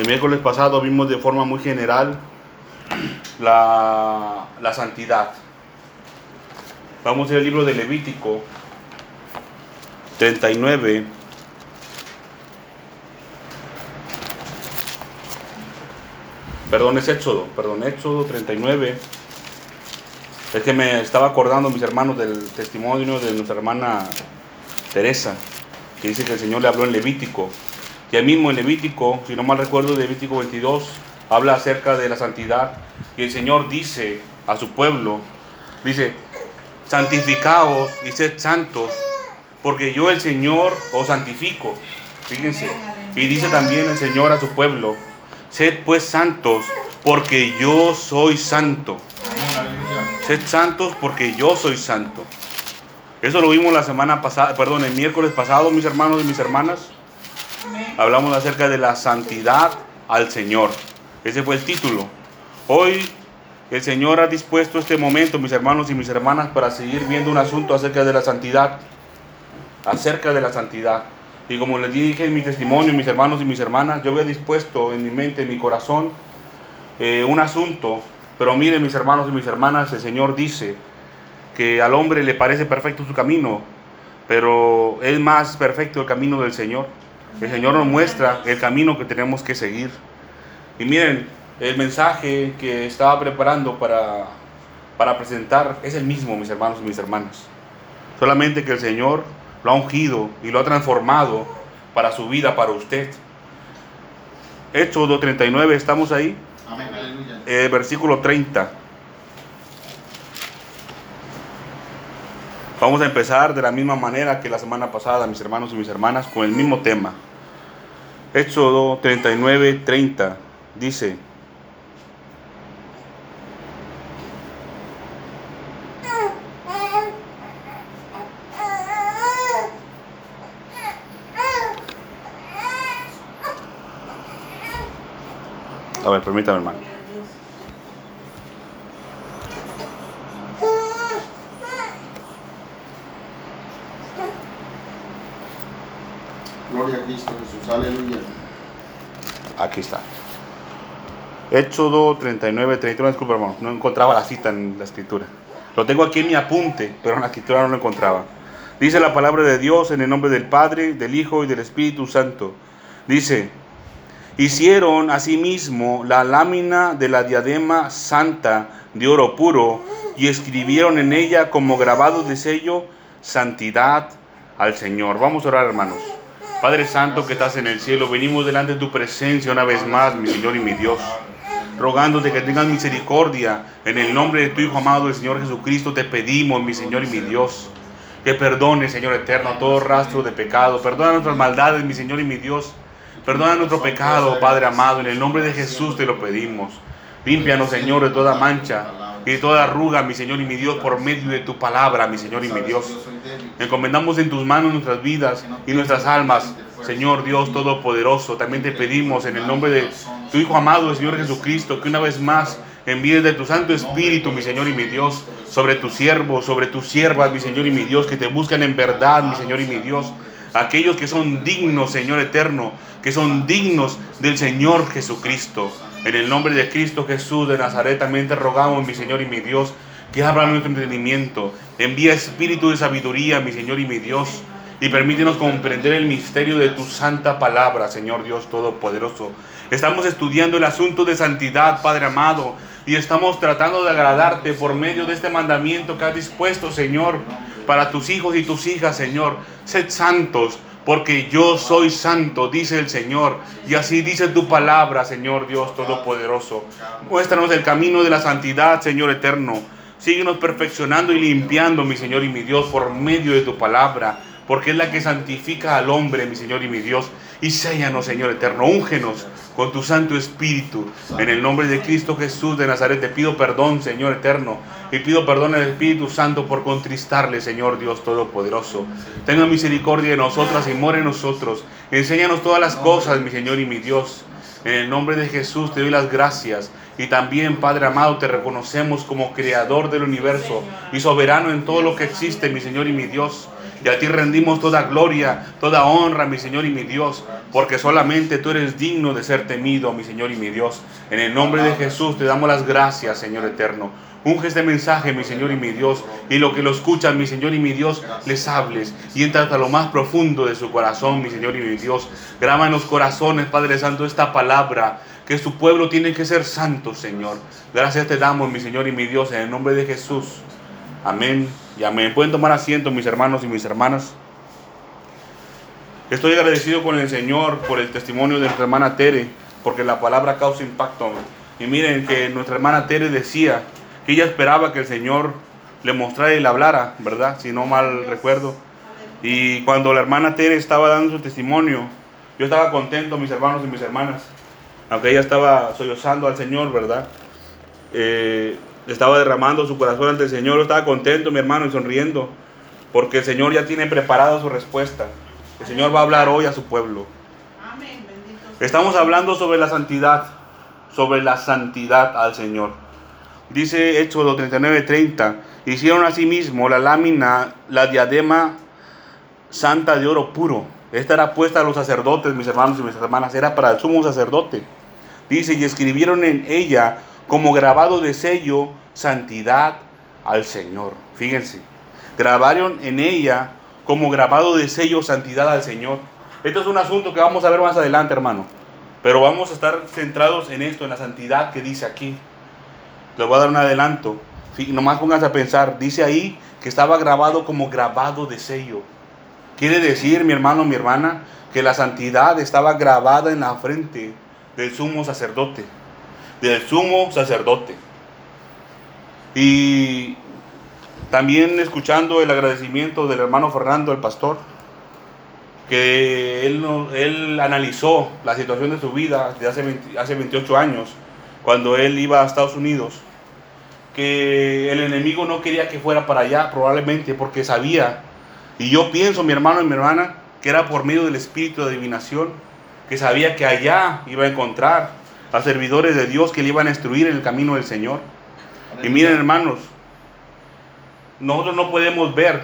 El miércoles pasado vimos de forma muy general la, la santidad. Vamos al libro de Levítico 39. Perdón, es Éxodo, perdón, Éxodo 39. Es que me estaba acordando, mis hermanos, del testimonio de nuestra hermana Teresa, que dice que el Señor le habló en Levítico. Y ahí mismo en Levítico, si no mal recuerdo, Levítico 22, habla acerca de la santidad. Y el Señor dice a su pueblo, dice, santificaos y sed santos, porque yo el Señor os santifico. Fíjense. Y dice también el Señor a su pueblo, Sed pues santos, porque yo soy santo. Sed santos, porque yo soy santo. Eso lo vimos la semana pasada, perdón, el miércoles pasado, mis hermanos y mis hermanas. Hablamos acerca de la santidad al Señor. Ese fue el título. Hoy el Señor ha dispuesto este momento, mis hermanos y mis hermanas, para seguir viendo un asunto acerca de la santidad. Acerca de la santidad. Y como les dije en mi testimonio, mis hermanos y mis hermanas, yo había dispuesto en mi mente, en mi corazón, eh, un asunto. Pero miren, mis hermanos y mis hermanas, el Señor dice que al hombre le parece perfecto su camino, pero es más perfecto el camino del Señor. El Señor nos muestra el camino que tenemos que seguir. Y miren, el mensaje que estaba preparando para, para presentar es el mismo, mis hermanos y mis hermanas. Solamente que el Señor lo ha ungido y lo ha transformado para su vida, para usted. Hechos 2.39, ¿estamos ahí? Amén, aleluya. Eh, versículo 30. Vamos a empezar de la misma manera que la semana pasada, mis hermanos y mis hermanas, con el mismo tema. Éxodo 39, 30 dice, a ver, permítame hermano. Gloria a Cristo Jesús, aleluya. Aquí está. Éxodo 39, 31, disculpa hermano, no encontraba la cita en la escritura. Lo tengo aquí en mi apunte, pero en la escritura no lo encontraba. Dice la palabra de Dios en el nombre del Padre, del Hijo y del Espíritu Santo. Dice, hicieron asimismo la lámina de la diadema santa de oro puro y escribieron en ella como grabado de sello, santidad al Señor. Vamos a orar hermanos. Padre Santo que estás en el cielo, venimos delante de tu presencia una vez más, mi Señor y mi Dios, rogándote que tengas misericordia. En el nombre de tu Hijo amado, el Señor Jesucristo, te pedimos, mi Señor y mi Dios, que perdone, Señor eterno, todo rastro de pecado. Perdona nuestras maldades, mi Señor y mi Dios. Perdona nuestro pecado, Padre amado. En el nombre de Jesús te lo pedimos. Límpianos, Señor, de toda mancha y de toda arruga, mi Señor y mi Dios, por medio de tu palabra, mi Señor y mi Dios. Encomendamos en tus manos nuestras vidas y nuestras almas, Señor Dios Todopoderoso. También te pedimos en el nombre de tu Hijo amado, el Señor Jesucristo, que una vez más envíes de tu Santo Espíritu, mi Señor y mi Dios, sobre tus siervos, sobre tus siervas, mi Señor y mi Dios, que te buscan en verdad, mi Señor y mi Dios. Aquellos que son dignos, Señor eterno, que son dignos del Señor Jesucristo. En el nombre de Cristo Jesús de Nazaret también te rogamos, mi Señor y mi Dios, que abra nuestro entendimiento. Envía espíritu de sabiduría, mi Señor y mi Dios. Y permítenos comprender el misterio de tu santa palabra, Señor Dios Todopoderoso. Estamos estudiando el asunto de santidad, Padre amado, y estamos tratando de agradarte por medio de este mandamiento que has dispuesto, Señor, para tus hijos y tus hijas, Señor. Sed santos, porque yo soy santo, dice el Señor. Y así dice tu palabra, Señor Dios Todopoderoso. Muéstranos el camino de la santidad, Señor eterno. Síguenos perfeccionando y limpiando, mi Señor y mi Dios, por medio de tu palabra, porque es la que santifica al hombre, mi Señor y mi Dios. Y séllanos, Señor eterno, úngenos con tu Santo Espíritu. En el nombre de Cristo Jesús de Nazaret te pido perdón, Señor eterno, y pido perdón al Espíritu Santo por contristarle, Señor Dios Todopoderoso. Tenga misericordia de nosotras y more en nosotros. Enséñanos todas las cosas, mi Señor y mi Dios. En el nombre de Jesús te doy las gracias. Y también, Padre amado, te reconocemos como creador del universo y soberano en todo lo que existe, mi Señor y mi Dios. Y a ti rendimos toda gloria, toda honra, mi Señor y mi Dios, porque solamente tú eres digno de ser temido, mi Señor y mi Dios. En el nombre de Jesús te damos las gracias, Señor eterno. Unge este mensaje, mi Señor y mi Dios, y lo que lo escuchan, mi Señor y mi Dios, les hables y entra hasta lo más profundo de su corazón, mi Señor y mi Dios. Graba en los corazones, Padre Santo, esta palabra, que su pueblo tiene que ser santo, Señor. Gracias te damos, mi Señor y mi Dios, en el nombre de Jesús. Amén y amén. Pueden tomar asiento, mis hermanos y mis hermanas. Estoy agradecido con el Señor por el testimonio de nuestra hermana Tere, porque la palabra causa impacto. Y miren que nuestra hermana Tere decía, que ella esperaba que el Señor le mostrara y le hablara, ¿verdad? Si no mal recuerdo. Y cuando la hermana Tere estaba dando su testimonio, yo estaba contento, mis hermanos y mis hermanas, aunque ella estaba sollozando al Señor, ¿verdad? Eh, estaba derramando su corazón ante el Señor, estaba contento, mi hermano, y sonriendo, porque el Señor ya tiene preparada su respuesta. El Señor va a hablar hoy a su pueblo. Estamos hablando sobre la santidad, sobre la santidad al Señor. Dice Éxodo 39:30, hicieron asimismo la lámina, la diadema santa de oro puro. Esta era puesta a los sacerdotes, mis hermanos y mis hermanas, era para el sumo sacerdote. Dice, y escribieron en ella como grabado de sello, santidad al Señor. Fíjense, grabaron en ella como grabado de sello, santidad al Señor. Esto es un asunto que vamos a ver más adelante, hermano. Pero vamos a estar centrados en esto, en la santidad que dice aquí. Les voy a dar un adelanto. Nomás pónganse a pensar. Dice ahí que estaba grabado como grabado de sello. Quiere decir, mi hermano, mi hermana, que la santidad estaba grabada en la frente del sumo sacerdote. Del sumo sacerdote. Y también escuchando el agradecimiento del hermano Fernando, el pastor, que él, él analizó la situación de su vida de hace, hace 28 años cuando él iba a Estados Unidos, que el enemigo no quería que fuera para allá, probablemente porque sabía, y yo pienso, mi hermano y mi hermana, que era por medio del espíritu de adivinación, que sabía que allá iba a encontrar a servidores de Dios que le iban a instruir en el camino del Señor. Y miren, hermanos, nosotros no podemos ver,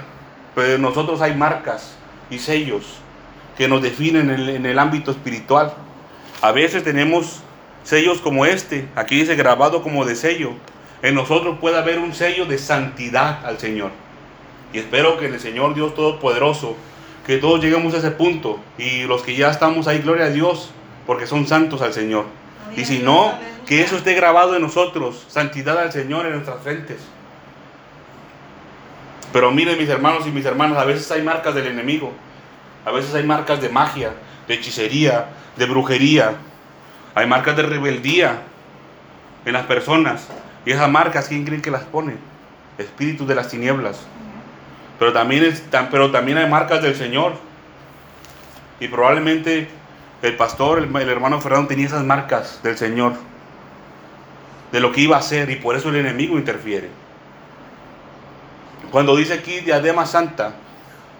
pero en nosotros hay marcas y sellos que nos definen en el, ámbito espiritual. A veces tenemos sellos como este, aquí dice grabado como de sello, en nosotros puede haber un sello de santidad al Señor. Y espero que en el Señor Dios Todopoderoso, que todos lleguemos a ese punto y los que ya estamos ahí, gloria a Dios, porque son santos al Señor. Y si no, que eso esté grabado en nosotros, santidad al Señor en nuestras frentes. Pero miren mis hermanos y mis hermanas, a veces hay marcas del enemigo, a veces hay marcas de magia, de hechicería, de brujería, hay marcas de rebeldía en las personas. Y esas marcas, ¿quién creen que las pone? Espíritus de las tinieblas. Pero también, pero también hay marcas del Señor. Y probablemente el pastor, el, hermano Fernando, tenía esas marcas del Señor. De lo que iba a hacer. Y por eso el enemigo interfiere. Cuando dice aquí diadema santa,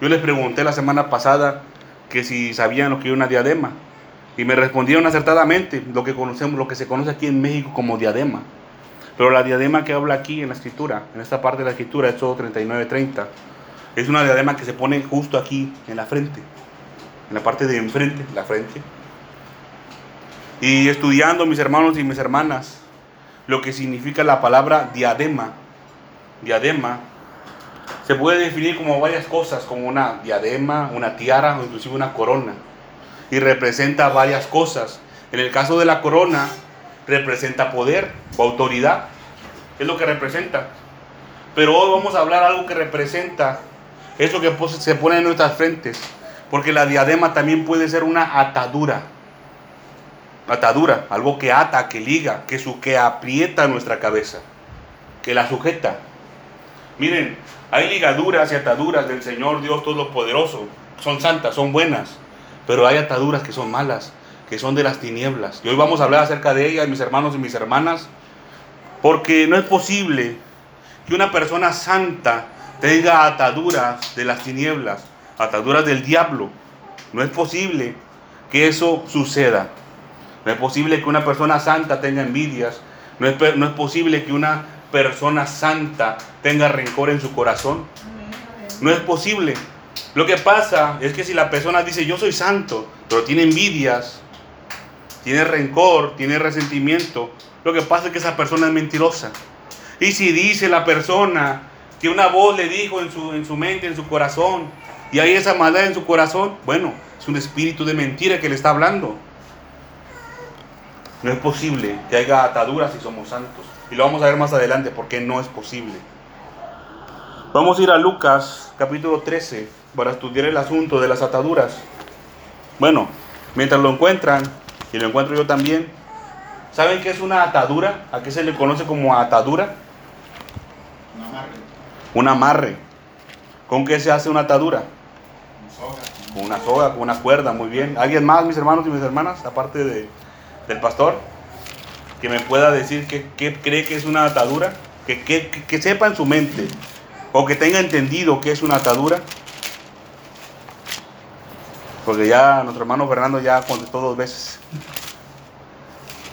yo les pregunté la semana pasada que si sabían lo que era una diadema. Y me respondieron acertadamente lo que conocemos, lo que se conoce aquí en México como diadema. Pero la diadema que habla aquí en la escritura, en esta parte de la escritura, Éxodo 39-30, es una diadema que se pone justo aquí en la frente, en la parte de enfrente, la frente. Y estudiando, mis hermanos y mis hermanas, lo que significa la palabra diadema, diadema, se puede definir como varias cosas, como una diadema, una tiara o inclusive una corona y representa varias cosas. En el caso de la corona, representa poder o autoridad. Es lo que representa. Pero hoy vamos a hablar algo que representa eso que se pone en nuestras frentes. Porque la diadema también puede ser una atadura. Atadura, algo que ata, que liga, que, su, que aprieta nuestra cabeza, que la sujeta. Miren, hay ligaduras y ataduras del Señor Dios Todopoderoso. Son santas, son buenas. Pero hay ataduras que son malas, que son de las tinieblas. Y hoy vamos a hablar acerca de ellas, mis hermanos y mis hermanas, porque no es posible que una persona santa tenga ataduras de las tinieblas, ataduras del diablo. No es posible que eso suceda. No es posible que una persona santa tenga envidias. No es, no es posible que una persona santa tenga rencor en su corazón. No es posible. Lo que pasa es que si la persona dice yo soy santo, pero tiene envidias, tiene rencor, tiene resentimiento, lo que pasa es que esa persona es mentirosa. Y si dice la persona que una voz le dijo en su, en su mente, en su corazón, y hay esa maldad en su corazón, bueno, es un espíritu de mentira que le está hablando. No es posible que haya ataduras si somos santos. Y lo vamos a ver más adelante porque no es posible. Vamos a ir a Lucas capítulo 13 para estudiar el asunto de las ataduras. Bueno, mientras lo encuentran, y lo encuentro yo también, ¿saben qué es una atadura? ¿A qué se le conoce como atadura? Un amarre. Un amarre. ¿Con qué se hace una atadura? Con una soga, con una cuerda, muy bien. ¿Alguien más, mis hermanos y mis hermanas, aparte de, del pastor, que me pueda decir qué, qué cree que es una atadura? Que, que- que- que sepa en su mente o que tenga entendido qué es una atadura. Porque ya nuestro hermano Fernando ya contestó dos veces.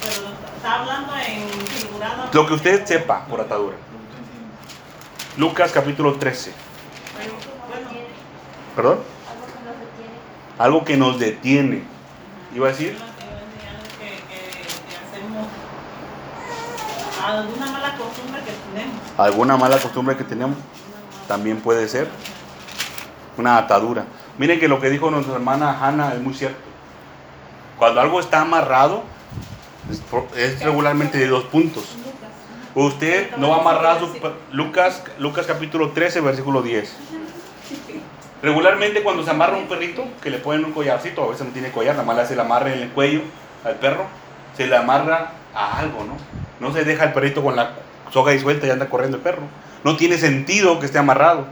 Pero está hablando en figurado. Lo que usted sepa por atadura. Lucas capítulo 13. Bueno, ¿Perdón? Algo que nos detiene. Algo que nos detiene. Iba a decir. yo te iba a enseñar que, que, que hacemos alguna mala costumbre que tenemos. alguna mala costumbre que tenemos también puede ser una atadura. Miren que lo que dijo nuestra hermana Hannah es muy cierto. Cuando algo está amarrado, es, regularmente de dos puntos. Usted no va a amarrar su... Lucas, Lucas capítulo 13, versículo 10. Regularmente cuando se amarra un perrito, que le ponen un collarcito, a veces no tiene collar, nada más le hace el amarre en el cuello al perro, se le amarra a algo, ¿no? No se deja el perrito con la soga y suelta y anda corriendo el perro. No tiene sentido que esté amarrado.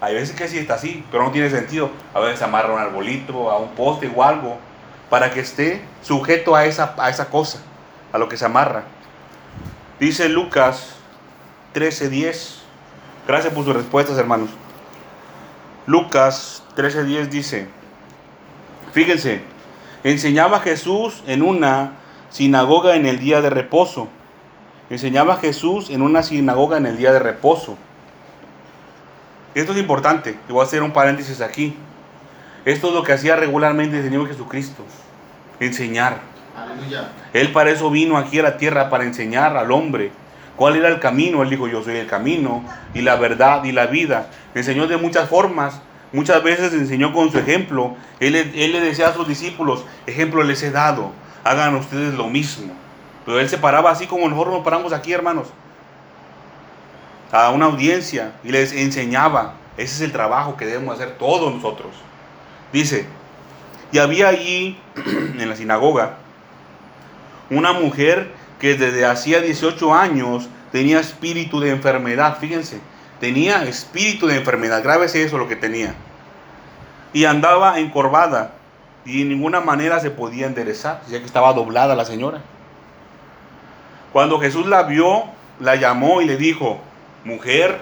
Hay veces que sí está así, pero no tiene sentido. A veces se amarra a un arbolito, a un poste o algo, para que esté sujeto a esa, a esa cosa, a lo que se amarra. Dice Lucas 13:10. Gracias por sus respuestas, hermanos. Lucas 13:10 dice, fíjense, enseñaba Jesús en una sinagoga en el día de reposo. Enseñaba Jesús en una sinagoga en el día de reposo. Esto es importante, y voy a hacer un paréntesis aquí. Esto es lo que hacía regularmente el Señor Jesucristo, enseñar. Aleluya. Él para eso vino aquí a la tierra, para enseñar al hombre cuál era el camino. Él dijo, yo soy el camino y la verdad y la vida. Enseñó de muchas formas. Muchas veces enseñó con su ejemplo. Él, él le decía a sus discípulos, ejemplo les he dado, hagan ustedes lo mismo. Pero él se paraba así como nosotros nos paramos aquí, hermanos. A una audiencia y les enseñaba. Ese es el trabajo que debemos hacer todos nosotros. Dice, y había allí en la sinagoga una mujer que desde hacía 18 años tenía espíritu de enfermedad, fíjense, tenía espíritu de enfermedad, grábese eso lo que tenía. Y andaba encorvada y en ninguna manera se podía enderezar, ya que estaba doblada la señora. Cuando Jesús la vio, la llamó y le dijo, mujer,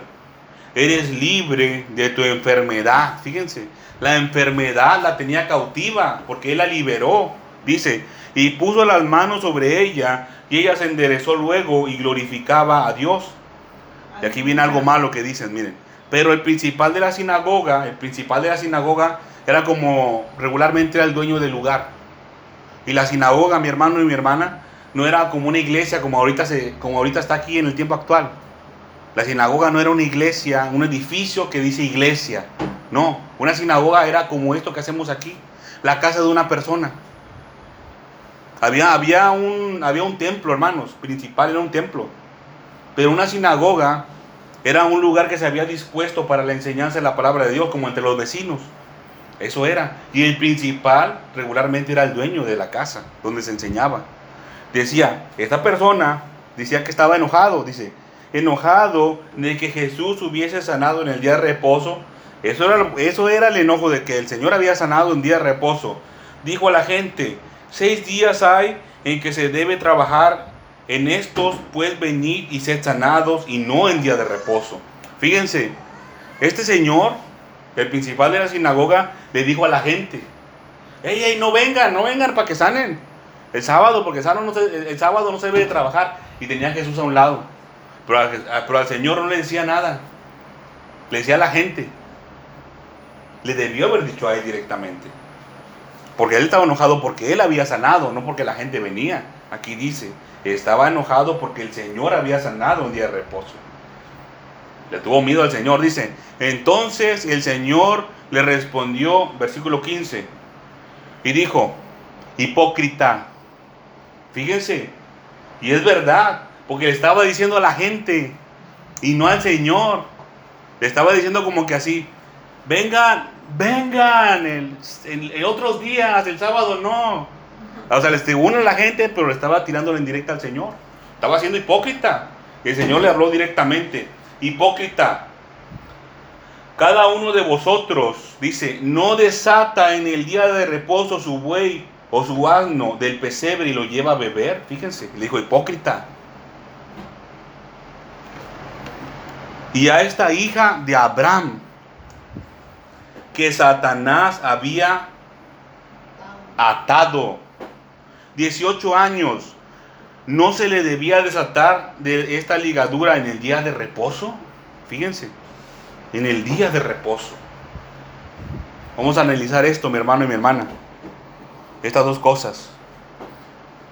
eres libre de tu enfermedad. Fíjense, la enfermedad la tenía cautiva porque él la liberó. Dice, y puso las manos sobre ella y ella se enderezó luego y glorificaba a Dios. Y aquí viene algo malo que dicen, miren. Pero el principal de la sinagoga, el principal de la sinagoga era como regularmente era el dueño del lugar. Y la sinagoga, mi hermano y mi hermana, no era como una iglesia como ahorita, se, como ahorita está aquí en el tiempo actual. La sinagoga no era una iglesia, un edificio que dice iglesia. No, una sinagoga era como esto que hacemos aquí, la casa de una persona. Había, había, un, había un templo, hermanos, principal era un templo. Pero una sinagoga era un lugar que se había dispuesto para la enseñanza de la palabra de Dios, como entre los vecinos. Eso era. Y el principal regularmente era el dueño de la casa donde se enseñaba. Decía, esta persona decía que estaba enojado, dice, enojado de que Jesús hubiese sanado en el día de reposo. Eso era, eso era el enojo de que el Señor había sanado en día de reposo. Dijo a la gente, seis días hay en que se debe trabajar, en estos pues venid y sed sanados y no en día de reposo. Fíjense, este señor, el principal de la sinagoga, le dijo a la gente, ey, ey, no vengan, no vengan para que sanen. El sábado, porque el sábado no se, debe de trabajar. Y tenía a Jesús a un lado. Pero, pero al Señor no le decía nada. Le decía a la gente. le debió haber dicho a él directamente. Porque él estaba enojado porque él había sanado, no porque la gente venía. Aquí dice, estaba enojado porque el Señor había sanado un día de reposo. Le tuvo miedo al Señor, dice. Entonces el Señor le respondió, versículo 15, y dijo, hipócrita, fíjense, y es verdad, porque le estaba diciendo a la gente y no al Señor. Le estaba diciendo como que así, vengan, vengan, en, en otros días, el sábado no. O sea, les tribuna a la gente, pero le estaba tirándole en directa al Señor. Estaba siendo hipócrita. El Señor le habló directamente. Hipócrita, cada uno de vosotros, dice, no desata en el día de reposo su buey o su asno del pesebre y lo lleva a beber. Fíjense, le dijo hipócrita. Y a esta hija de Abraham, que Satanás había atado 18 años, ¿no se le debía desatar de esta ligadura en el día de reposo? Fíjense, en el día de reposo. Vamos a analizar esto, mi hermano y mi hermana. Estas dos cosas.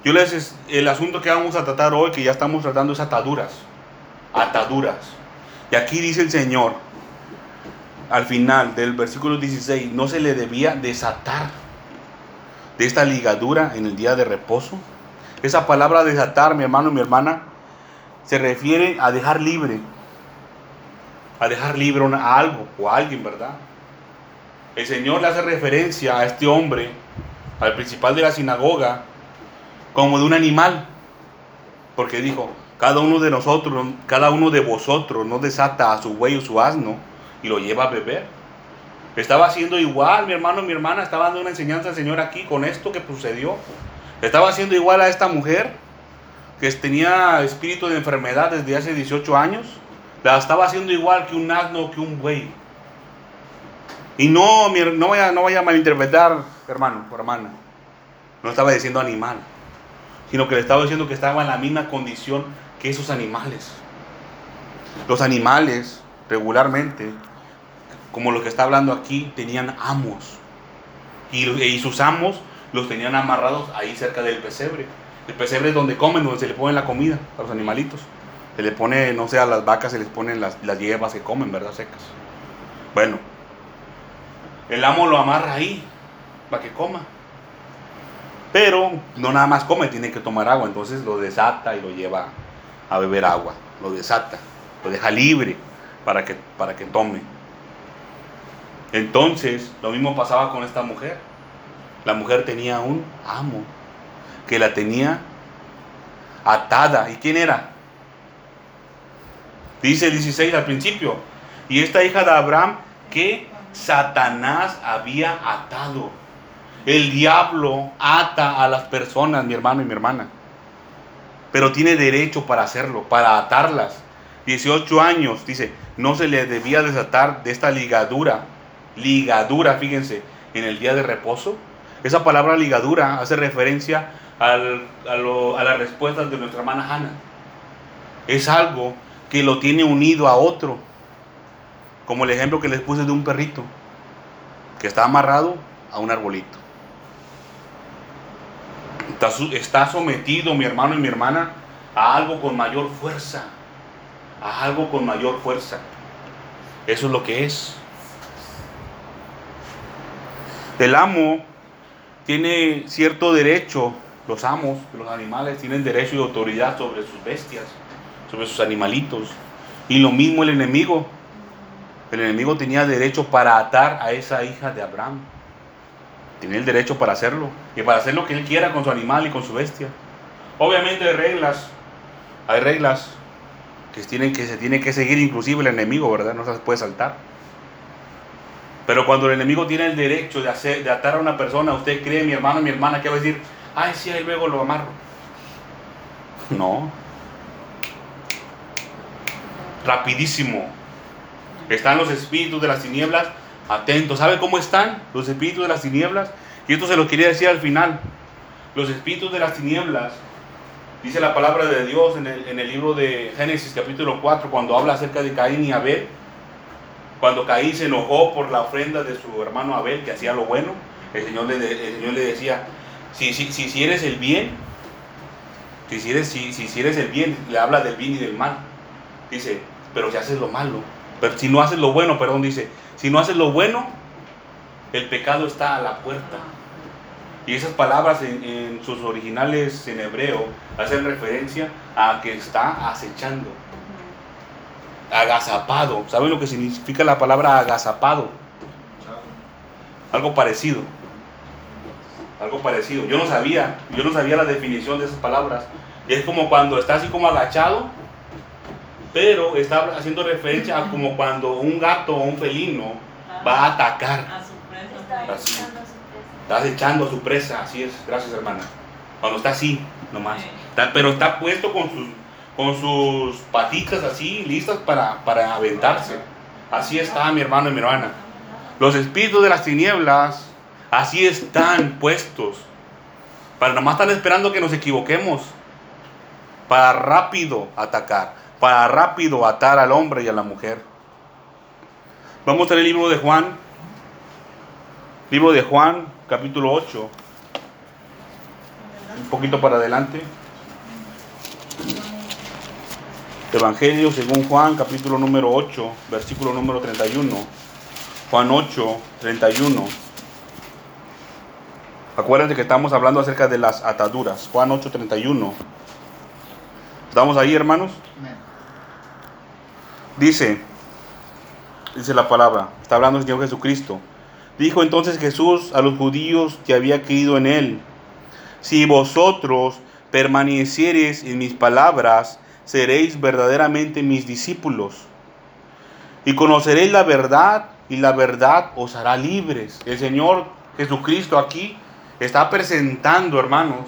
Yo les el asunto que vamos a tratar hoy, que ya estamos tratando, es ataduras. Ataduras. Y aquí dice el Señor, al final del versículo 16, no se le debía desatar de esta ligadura en el día de reposo. Esa palabra desatar, mi hermano y mi hermana, se refiere a dejar libre. A dejar libre a algo o a alguien, ¿verdad? El Señor le hace referencia a este hombre, al principal de la sinagoga, como de un animal. Porque dijo, cada uno de nosotros, cada uno de vosotros no desata a su buey o su asno y lo lleva a beber. Estaba haciendo igual, mi hermano, mi hermana, estaba dando una enseñanza al Señor aquí con esto que sucedió. Estaba haciendo igual a esta mujer que tenía espíritu de enfermedad desde hace 18 años. La estaba haciendo igual que un asno, que un buey. Y no, no, vaya, no vaya a malinterpretar, hermano o hermana. No estaba diciendo animal, sino que le estaba diciendo que estaba en la misma condición que esos animales. Los animales regularmente, como lo que está hablando aquí, tenían amos. Y, sus amos los tenían amarrados ahí cerca del pesebre. El pesebre es donde comen, donde se le pone la comida a los animalitos. Se le pone, no sé, a las vacas se les ponen las, las hierbas que comen, ¿verdad? Secas. Bueno, el amo lo amarra ahí para que coma. Pero no nada más come, tiene que tomar agua. Entonces lo desata y lo lleva a beber agua. Lo desata, lo deja libre para que, para que tome. Entonces lo mismo pasaba con esta mujer. La mujer tenía un amo que la tenía atada. ¿Y quién era? Dice 16 al principio. Y esta hija de Abraham que Satanás había atado. El diablo ata a las personas, mi hermano y mi hermana. Pero tiene derecho para hacerlo, para atarlas. 18 años, dice, no se le debía desatar de esta ligadura. Ligadura, fíjense, en el día de reposo. Esa palabra ligadura hace referencia a, a las respuestas de nuestra hermana Hannah. Es algo que lo tiene unido a otro. Como el ejemplo que les puse de un perrito que está amarrado a un arbolito. Está, sometido mi hermano y mi hermana a algo con mayor fuerza. A algo con mayor fuerza. Eso es lo que es. El amo tiene cierto derecho, los amos, los animales tienen derecho y autoridad sobre sus bestias, sobre sus animalitos. Y lo mismo el enemigo. El enemigo tenía derecho para atar a esa hija de Abraham. Tiene el derecho para hacerlo y para hacer lo que él quiera con su animal y con su bestia. Obviamente hay reglas, hay reglas que, tienen, que se tiene que seguir inclusive el enemigo, ¿verdad? No se puede saltar. Pero cuando el enemigo tiene el derecho de, hacer, de atar a una persona, usted cree, mi hermano, mi hermana, que va a decir, ay, sí, ahí luego lo amarro. No. Rapidísimo. Están los espíritus de las tinieblas atentos. ¿Sabe cómo están los espíritus de las tinieblas? Y esto se lo quería decir al final. Los espíritus de las tinieblas, dice la palabra de Dios en el, en el libro de Génesis capítulo 4, cuando habla acerca de Caín y Abel. Cuando Caín se enojó por la ofrenda de su hermano Abel, que hacía lo bueno, el Señor le, decía, si, si, si, si eres el bien, si, si, si, si, si eres el bien, le habla del bien y del mal. Dice, pero si haces lo malo, si no haces lo bueno, perdón, dice, si no haces lo bueno, el pecado está a la puerta. Y esas palabras en sus originales en hebreo hacen referencia a que está acechando, agazapado. ¿Saben lo que significa la palabra agazapado? Algo parecido. Algo parecido. Yo no sabía, yo no sabía la definición de esas palabras. Y es como cuando está así como agachado, pero está haciendo referencia a como cuando un gato o un felino va a atacar. A su presa. Está Así. echando a su presa. Está acechando a su presa, así es. Gracias, hermana. Cuando está así, nomás. Está- pero está puesto con sus, con sus patitas así, listas para, para aventarse. Así está mi hermano y mi hermana. Los espíritus de las tinieblas, así están puestos. Para nomás están esperando que nos equivoquemos. Para rápido atacar. Para rápido atar al hombre y a la mujer. Vamos al libro de Juan. Libro de Juan, capítulo 8. Un poquito para adelante. Evangelio según Juan, capítulo número 8, versículo número 31. Juan 8, 31. Acuérdense que estamos hablando acerca de las ataduras. Juan 8, 31. ¿Estamos ahí, hermanos? Dice, dice la palabra, está hablando el Señor Jesucristo. Dijo entonces Jesús a los judíos que había creído en él, si vosotros permaneciereis en mis palabras, seréis verdaderamente mis discípulos. Y conoceréis la verdad, y la verdad os hará libres. El Señor Jesucristo aquí está presentando, hermanos,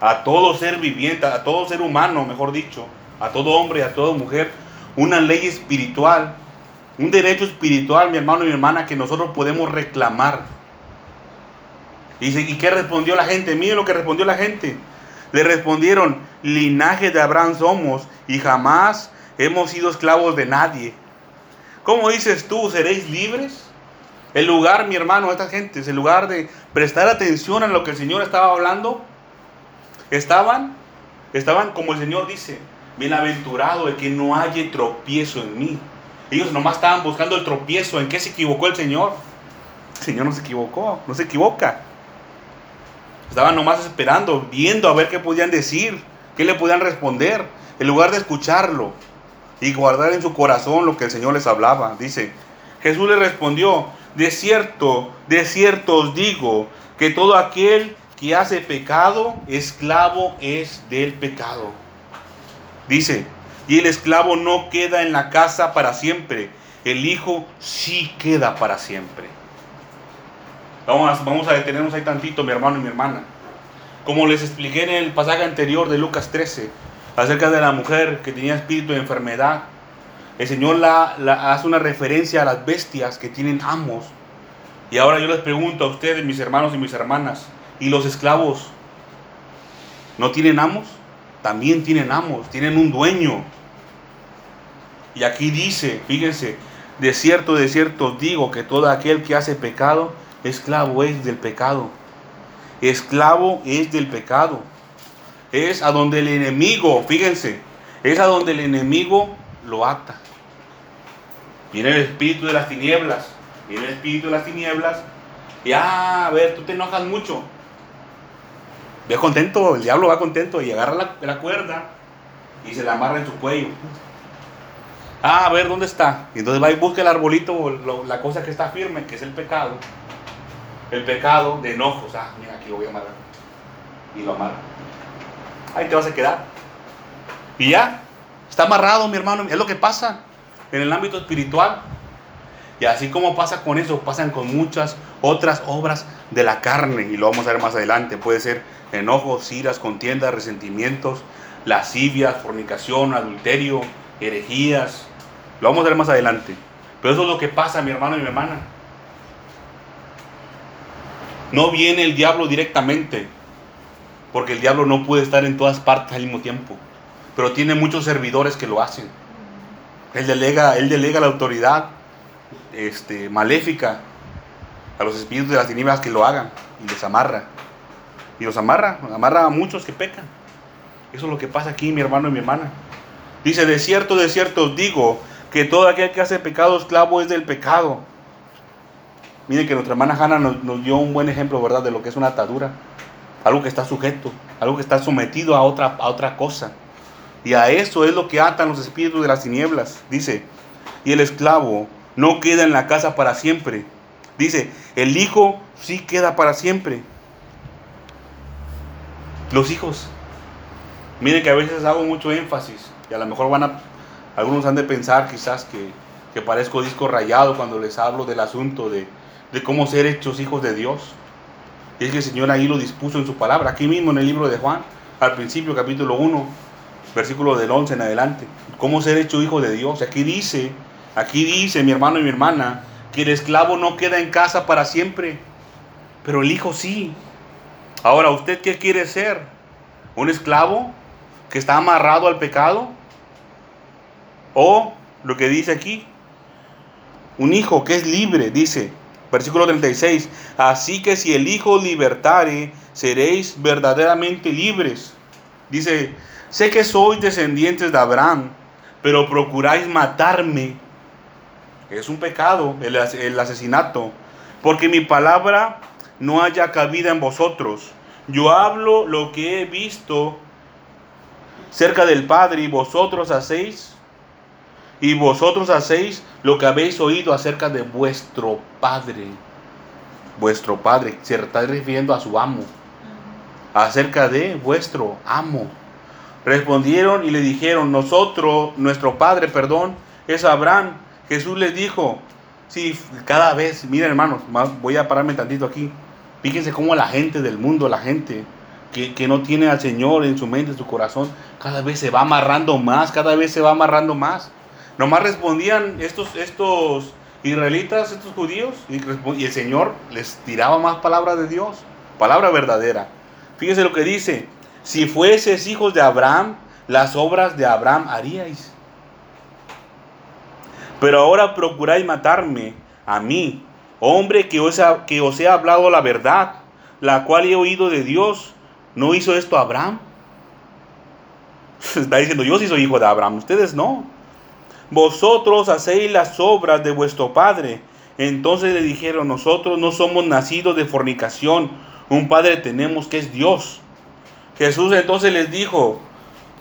a todo ser viviente, a todo ser humano, mejor dicho, a todo hombre y a toda mujer, una ley espiritual, un derecho espiritual, mi hermano y mi hermana, que nosotros podemos reclamar. Y, se- ¿Y qué respondió la gente? Miren lo que respondió la gente. Le respondieron, linaje de Abraham somos y jamás hemos sido esclavos de nadie. ¿Cómo dices tú, seréis libres? El lugar, mi hermano, esta gente, es el lugar de prestar atención a lo que el Señor estaba hablando. Estaban, estaban como el Señor dice, bienaventurado el que no haya tropiezo en mí. Ellos nomás estaban buscando el tropiezo. ¿En qué se equivocó el Señor? El Señor no se equivocó, no se equivoca. Estaban nomás esperando, viendo a ver qué podían decir, qué le podían responder, en lugar de escucharlo y guardar en su corazón lo que el Señor les hablaba. Dice, Jesús le respondió, de cierto, de cierto os digo, que todo aquel que hace pecado, esclavo es del pecado. Dice, y el esclavo no queda en la casa para siempre, el hijo sí queda para siempre. Vamos a, vamos a detenernos ahí tantito, mi hermano y mi hermana. Como les expliqué en el pasaje anterior de Lucas 13, acerca de la mujer que tenía espíritu de enfermedad, el Señor la, hace una referencia a las bestias que tienen amos. Y ahora yo les pregunto a ustedes, mis hermanos y mis hermanas, ¿y los esclavos no tienen amos? También tienen amos, tienen un dueño. Y aquí dice, fíjense, de cierto, de cierto digo que todo aquel que hace pecado, esclavo es del pecado. Esclavo es del pecado. Es a donde el enemigo, fíjense, es a donde el enemigo lo ata. Viene el espíritu de las tinieblas, viene el espíritu de las tinieblas, y ah, a ver, tú te enojas mucho. Ve contento, el diablo va contento y agarra la, la cuerda y se la amarra en su cuello. Ah, a ver, ¿dónde está? Y entonces va y busca el arbolito, la cosa que está firme, que es el pecado. El pecado de enojos. Ah, mira, aquí lo voy a amarrar. Y lo amarra. Ahí te vas a quedar. Y ya, está amarrado, mi hermano. Es lo que pasa en el ámbito espiritual. Y así como pasa con eso, pasan con muchas otras obras de la carne. Y lo vamos a ver más adelante. Puede ser enojos, iras, contiendas, resentimientos, lascivias, fornicación, adulterio, herejías. Lo vamos a ver más adelante. Pero eso es lo que pasa, mi hermano y mi hermana. No viene el diablo directamente, porque el diablo no puede estar en todas partes al mismo tiempo, pero tiene muchos servidores que lo hacen. Él delega, él delega la autoridad este, maléfica a los espíritus de las tinieblas que lo hagan y les amarra. Y los amarra, amarra a muchos que pecan. Eso es lo que pasa aquí, mi hermano y mi hermana. Dice, de cierto, de cierto os digo, que todo aquel que hace pecado esclavo es del pecado. Miren que nuestra hermana Hanna nos, nos dio un buen ejemplo, ¿verdad?, de lo que es una atadura. Algo que está sujeto, algo que está sometido a otra, a otra cosa. Y a eso es lo que atan los espíritus de las tinieblas. Dice, y el esclavo no queda en la casa para siempre. Dice, el hijo sí queda para siempre. Los hijos. Miren que a veces hago mucho énfasis y a lo mejor van a, algunos han de pensar quizás que, que parezco disco rayado cuando les hablo del asunto de, de cómo ser hechos hijos de Dios. Y es que el Señor ahí lo dispuso en su palabra, aquí mismo en el libro de Juan, al principio capítulo 1, versículo del 11 en adelante. Cómo ser hecho hijo de Dios. Aquí dice, aquí dice mi hermano y mi hermana, que el esclavo no queda en casa para siempre, pero el hijo sí. Ahora, ¿usted qué quiere ser? ¿Un esclavo que está amarrado al pecado? ¿O lo que dice aquí? Un hijo que es libre, dice, versículo 36, así que si el hijo libertare, seréis verdaderamente libres. Dice, sé que sois descendientes de Abraham, pero procuráis matarme. Es un pecado el, el asesinato, porque mi palabra no haya cabida en vosotros. Yo hablo lo que he visto cerca del Padre y vosotros hacéis y vosotros hacéis lo que habéis oído acerca de vuestro Padre. Vuestro Padre se está refiriendo a su amo. Acerca de vuestro amo. Respondieron y le dijeron, nosotros, nuestro Padre, perdón, es Abraham. Jesús les dijo, sí, cada vez, miren hermanos, voy a pararme tantito aquí. Fíjense cómo la gente del mundo, la gente que, que, no tiene al Señor en su mente, en su corazón, cada vez se va amarrando más, cada vez se va amarrando más. Nomás respondían estos, estos israelitas, estos judíos, y, el Señor les tiraba más palabras de Dios, palabra verdadera. Fíjense lo que dice, si fueses hijos de Abraham, las obras de Abraham haríais. Pero ahora procuráis matarme a mí, hombre que os, que os he hablado la verdad, la cual he oído de Dios. ¿No hizo esto Abraham? Está diciendo, yo sí soy hijo de Abraham, ustedes no. Vosotros hacéis las obras de vuestro padre. Entonces le dijeron, nosotros no somos nacidos de fornicación, un padre tenemos que es Dios. Jesús entonces les dijo,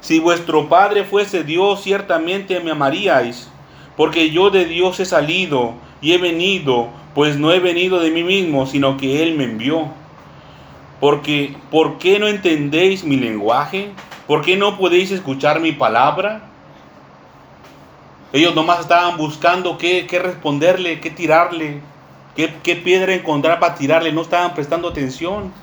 si vuestro padre fuese Dios, ciertamente me amaríais, porque yo de Dios he salido y he venido, pues no he venido de mí mismo, sino que Él me envió. Porque, ¿por qué no entendéis mi lenguaje? ¿Por qué no podéis escuchar mi palabra? Ellos nomás estaban buscando qué, qué responderle, qué tirarle, qué, qué piedra encontrar para tirarle, no estaban prestando atención.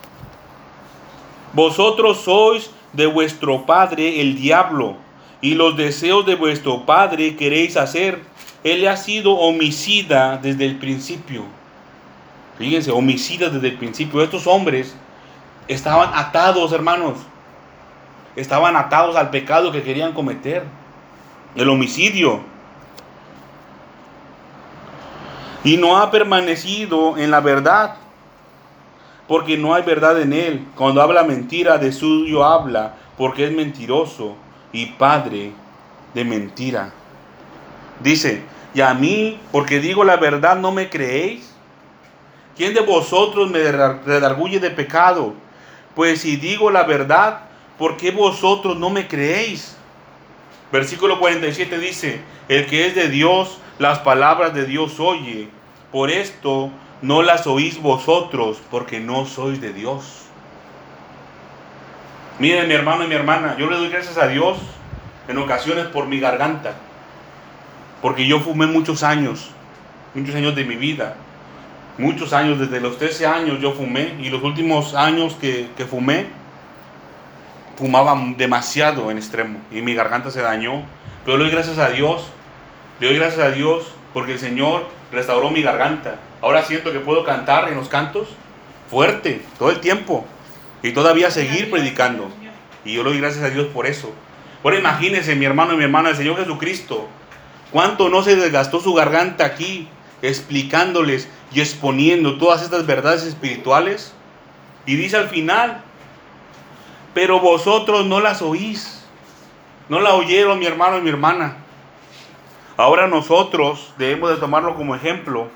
Vosotros sois de vuestro padre el diablo, y los deseos de vuestro padre queréis hacer. Él ha sido homicida desde el principio. Fíjense, homicida desde el principio. Estos hombres estaban atados, hermanos. Estaban atados al pecado que querían cometer. El homicidio. Y no ha permanecido en la verdad. Porque no hay verdad en él. Cuando habla mentira, de suyo habla. Porque es mentiroso y padre de mentira. Dice, y a mí, porque digo la verdad, no me creéis. ¿Quién de vosotros me redarguye de pecado? Pues si digo la verdad, ¿por qué vosotros no me creéis? Versículo 47 dice, el que es de Dios, las palabras de Dios oye. Por esto no las oís vosotros, porque no sois de Dios. Miren mi hermano y mi hermana, yo le doy gracias a Dios en ocasiones por mi garganta. Porque yo fumé muchos años, muchos años de mi vida. Muchos años, desde los 13 años yo fumé y los últimos años que, que fumé, fumaba demasiado en extremo y mi garganta se dañó. Pero le doy gracias a Dios, le doy gracias a Dios porque el Señor restauró mi garganta. Ahora siento que puedo cantar en los cantos fuerte todo el tiempo y todavía seguir predicando. Y yo le doy gracias a Dios por eso. Ahora imagínense, mi hermano y mi hermana, el Señor Jesucristo ¿Cuánto no se desgastó su garganta aquí explicándoles y exponiendo todas estas verdades espirituales? Y dice al final, pero vosotros no las oís. No la oyeron mi hermano y mi hermana. Ahora nosotros debemos de tomarlo como ejemplo.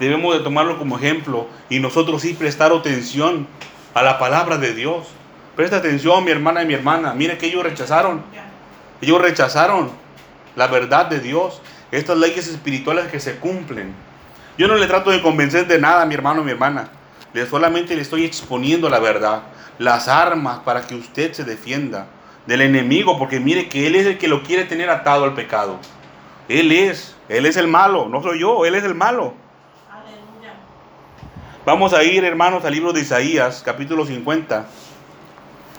Debemos de tomarlo como ejemplo y nosotros sí prestar atención a la palabra de Dios. Presta atención mi hermana y mi hermana. Mire que ellos rechazaron. Ellos rechazaron la verdad de Dios. Estas leyes espirituales que se cumplen. Yo no le trato de convencer de nada mi hermano mi hermana. Le solamente le estoy exponiendo la verdad. Las armas para que usted se defienda del enemigo. Porque mire que Él es el que lo quiere tener atado al pecado. Él es. Él es el malo. No soy yo. Él es el malo. Aleluya. Vamos a ir, hermanos, al libro de Isaías, capítulo 50.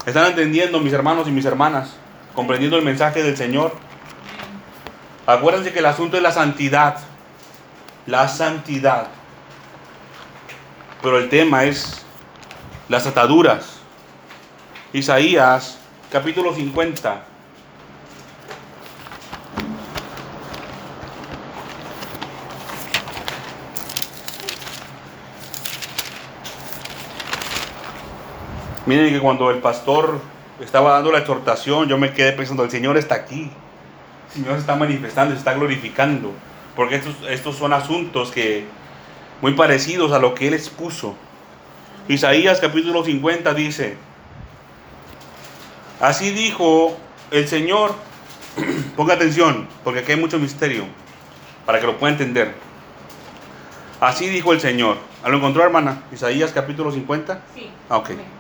¿Están entendiendo, mis hermanos y mis hermanas? ¿Comprendiendo el mensaje del Señor? Acuérdense que el asunto es la santidad. La santidad. Pero el tema es las ataduras. Isaías, capítulo 50. Miren que cuando el pastor estaba dando la exhortación, yo me quedé pensando, el Señor está aquí. El Señor se está manifestando, se está glorificando. Porque estos, estos son asuntos que muy parecidos a lo que Él expuso. Isaías capítulo 50 dice, así dijo el Señor, ponga atención, porque aquí hay mucho misterio, para que lo pueda entender. Así dijo el Señor. ¿Lo encontró, hermana? Isaías capítulo 50. Sí. Ah, ok. Amén.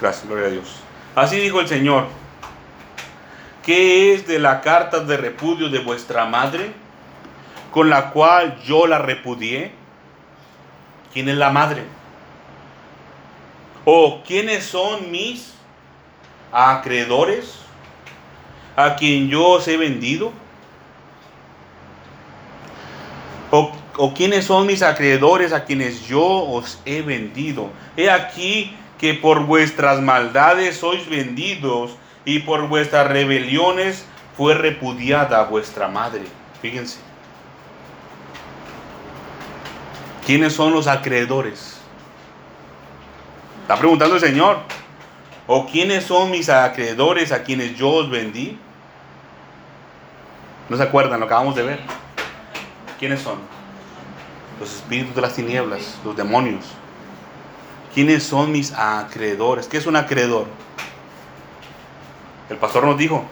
Gracias, gloria a Dios. Así dijo el Señor. ¿Qué es de la carta de repudio de vuestra madre, con la cual yo la repudié? ¿Quién es la madre? ¿O quiénes son mis acreedores a quien yo os he vendido? ¿O, o quiénes son mis acreedores a quienes yo os he vendido? He aquí que por vuestras maldades sois vendidos y por vuestras rebeliones fue repudiada vuestra madre. Fíjense. ¿Quiénes son los acreedores? Está preguntando el Señor. ¿O quiénes son mis acreedores a quienes yo os vendí? ¿No se acuerdan? Lo acabamos de ver. ¿Quiénes son? Los espíritus de las tinieblas, los demonios. ¿Quiénes son mis acreedores? ¿Qué es un acreedor? El pastor nos dijo.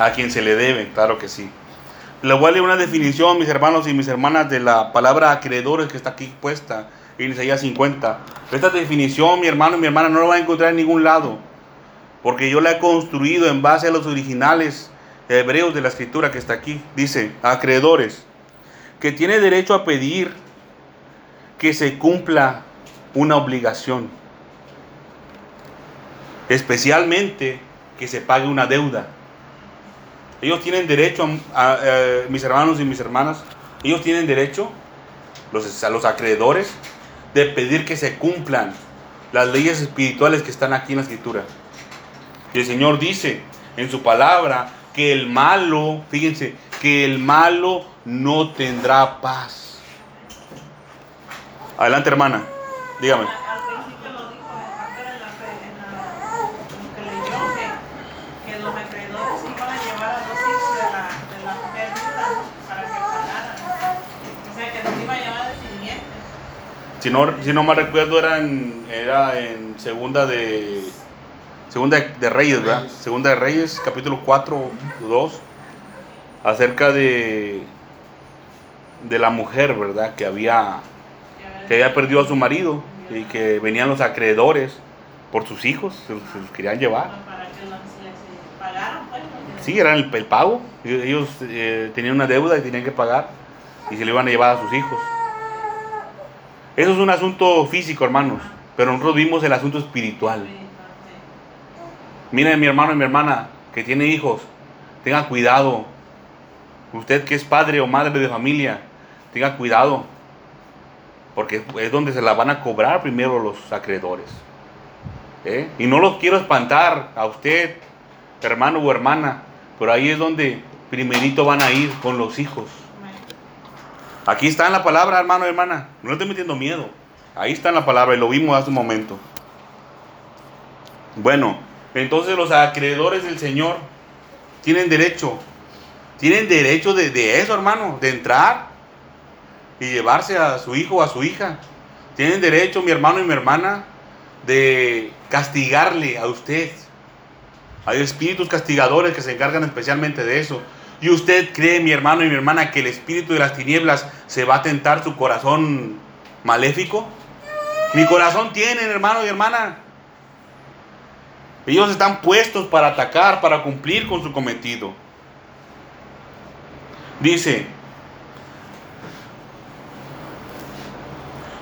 A quien se le debe, claro que sí. Le voy a leer una definición, mis hermanos y mis hermanas, de la palabra acreedores que está aquí puesta en Isaías 50. Esta definición, mi hermano y mi hermana, no la va a encontrar en ningún lado. Porque yo la he construido en base a los originales hebreos de la escritura que está aquí. Dice, acreedores que tiene derecho a pedir que se cumpla una obligación, especialmente que se pague una deuda. Ellos tienen derecho, a, eh, mis hermanos y mis hermanas, ellos tienen derecho, los, a los acreedores, de pedir que se cumplan las leyes espirituales que están aquí en la escritura. Y el Señor dice en su palabra que el malo, fíjense, que el malo no tendrá paz. Adelante, hermana, dígame. Al, al principio lo dijo el pastor en la, pre- en la lo que leyó que, que los acreedores iban a llevar a los hijos de la, de la mujer viuda para que pagaran. O sea que los iba a llevar de simiente. Si no, si no mal recuerdo, era en, era en segunda de segunda de Reyes, ¿verdad? Segunda de Reyes, capítulo 4, 2, acerca de de la mujer, ¿verdad? Que había que había perdido a su marido y que venían los acreedores por sus hijos, se los, querían llevar. Sí, era el, el pago. Ellos eh, tenían una deuda y tenían que pagar y se le iban a llevar a sus hijos. Eso es un asunto físico, hermanos, pero nosotros vimos el asunto espiritual. Miren, mi hermano y mi hermana que tiene hijos, tengan cuidado. Usted que es padre o madre de familia, tenga cuidado. Porque es donde se la van a cobrar primero los acreedores. ¿Eh? Y no los quiero espantar a usted hermano o hermana, pero ahí es donde primerito van a ir con los hijos. Aquí está en la palabra, hermano hermana. No estoy metiendo miedo. Ahí está en la palabra y lo vimos hace un momento. Bueno, entonces los acreedores del Señor tienen derecho. Tienen derecho de, de eso, hermano, de entrar y llevarse a su hijo o a su hija. Tienen derecho, mi hermano y mi hermana, de castigarle a usted. Hay espíritus castigadores que se encargan especialmente de eso. ¿Y usted cree, mi hermano y mi hermana, que el espíritu de las tinieblas se va a tentar su corazón maléfico? Mi corazón tiene, hermano y hermana. Ellos están puestos para atacar, para cumplir con su cometido. Dice,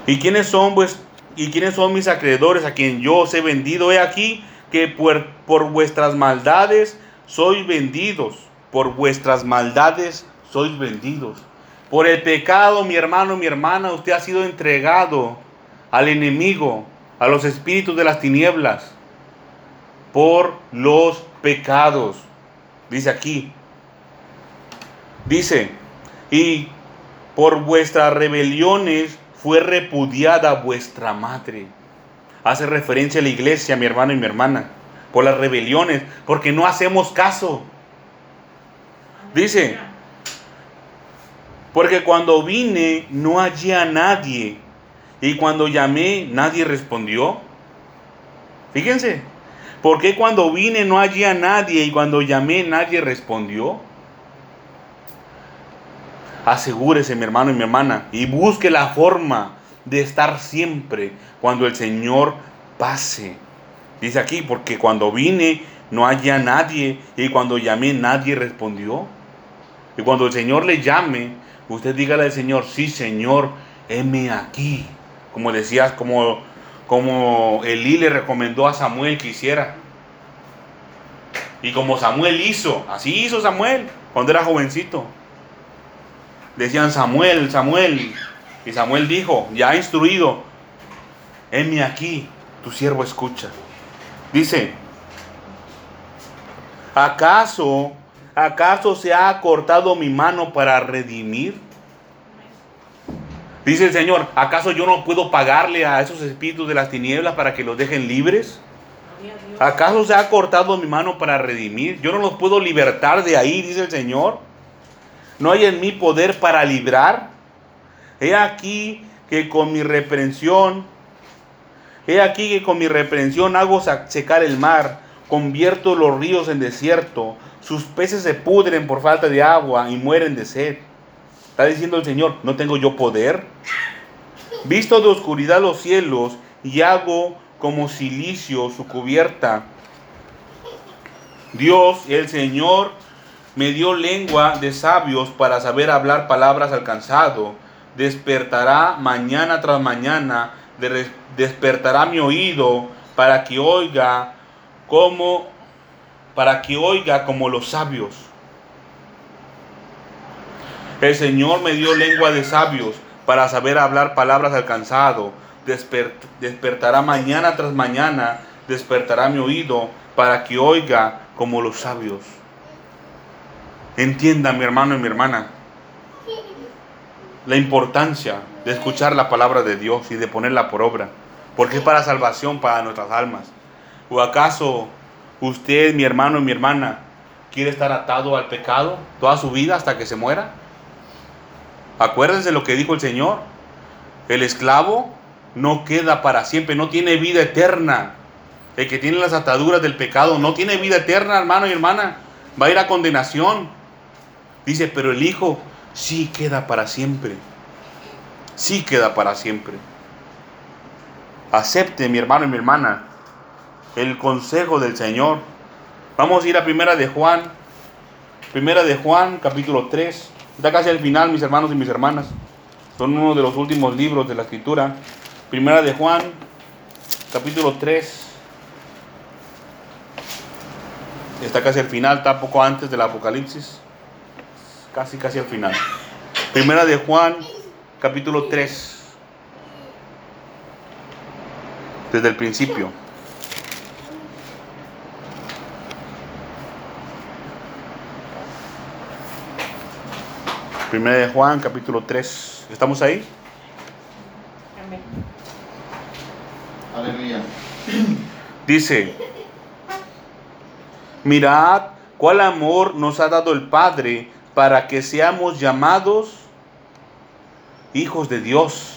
¿y quiénes son pues, y quiénes son mis acreedores a quien yo os he vendido? He aquí que por, por vuestras maldades sois vendidos, por vuestras maldades sois vendidos. Por el pecado, mi hermano, mi hermana, usted ha sido entregado al enemigo, a los espíritus de las tinieblas, por los pecados. Dice aquí. Dice, y por vuestras rebeliones fue repudiada vuestra madre. Hace referencia a la iglesia, mi hermano y mi hermana, por las rebeliones, porque no hacemos caso. Dice, porque cuando vine no hallé a nadie, y cuando llamé nadie respondió. Fíjense, ¿por qué cuando vine no hallé a nadie y cuando llamé nadie respondió? Asegúrese, mi hermano y mi hermana, y busque la forma de estar siempre cuando el Señor pase. Dice aquí, porque cuando vine no hallé a nadie y cuando llamé nadie respondió. Y cuando el Señor le llame, usted dígale al Señor, sí Señor, heme aquí. Como decías, como, como Elí le recomendó a Samuel que hiciera. Y como Samuel hizo, así hizo Samuel cuando era jovencito. Decían Samuel, Samuel. Y Samuel dijo, ya instruido, heme aquí, tu siervo escucha. Dice, ¿acaso, acaso se ha cortado mi mano para redimir? Dice el Señor, ¿acaso yo no puedo pagarle a esos espíritus de las tinieblas para que los dejen libres? ¿Acaso se ha cortado mi mano para redimir? Yo no los puedo libertar de ahí, dice el Señor. No hay en mí poder para librar. He aquí que con mi reprensión, he aquí que con mi reprensión hago secar el mar, convierto los ríos en desierto, sus peces se pudren por falta de agua y mueren de sed. Está diciendo el Señor, ¿no tengo yo poder? Visto de oscuridad los cielos y hago como silicio su cubierta. Dios, el Señor, me dio lengua de sabios para saber hablar palabras alcanzado. Despertará mañana tras mañana, de- despertará mi oído para que oiga como para que oiga como los sabios. El Señor me dio lengua de sabios para saber hablar palabras alcanzado. Desper- despertará mañana tras mañana, despertará mi oído para que oiga como los sabios. Entienda, mi hermano y mi hermana, la importancia de escuchar la palabra de Dios y de ponerla por obra, porque es para salvación para nuestras almas. ¿O acaso usted, mi hermano y mi hermana, quiere estar atado al pecado toda su vida hasta que se muera? Acuérdense lo que dijo el Señor. El esclavo no queda para siempre, no tiene vida eterna. El que tiene las ataduras del pecado no tiene vida eterna, hermano y hermana. Va a ir a condenación. Dice, pero el Hijo sí queda para siempre. Sí queda para siempre. Acepte, mi hermano y mi hermana, el consejo del Señor. Vamos a ir a Primera de Juan. Primera de Juan, capítulo 3. Está casi al final, mis hermanos y mis hermanas. Son uno de los últimos libros de la Escritura. Primera de Juan, capítulo 3. Está casi al final, está poco antes del Apocalipsis casi, casi al final. Primera de Juan, capítulo 3. Desde el principio. Primera de Juan, capítulo 3. ¿Estamos ahí? Amén. Aleluya. Dice, mirad cuál amor nos ha dado el Padre para que seamos llamados hijos de Dios.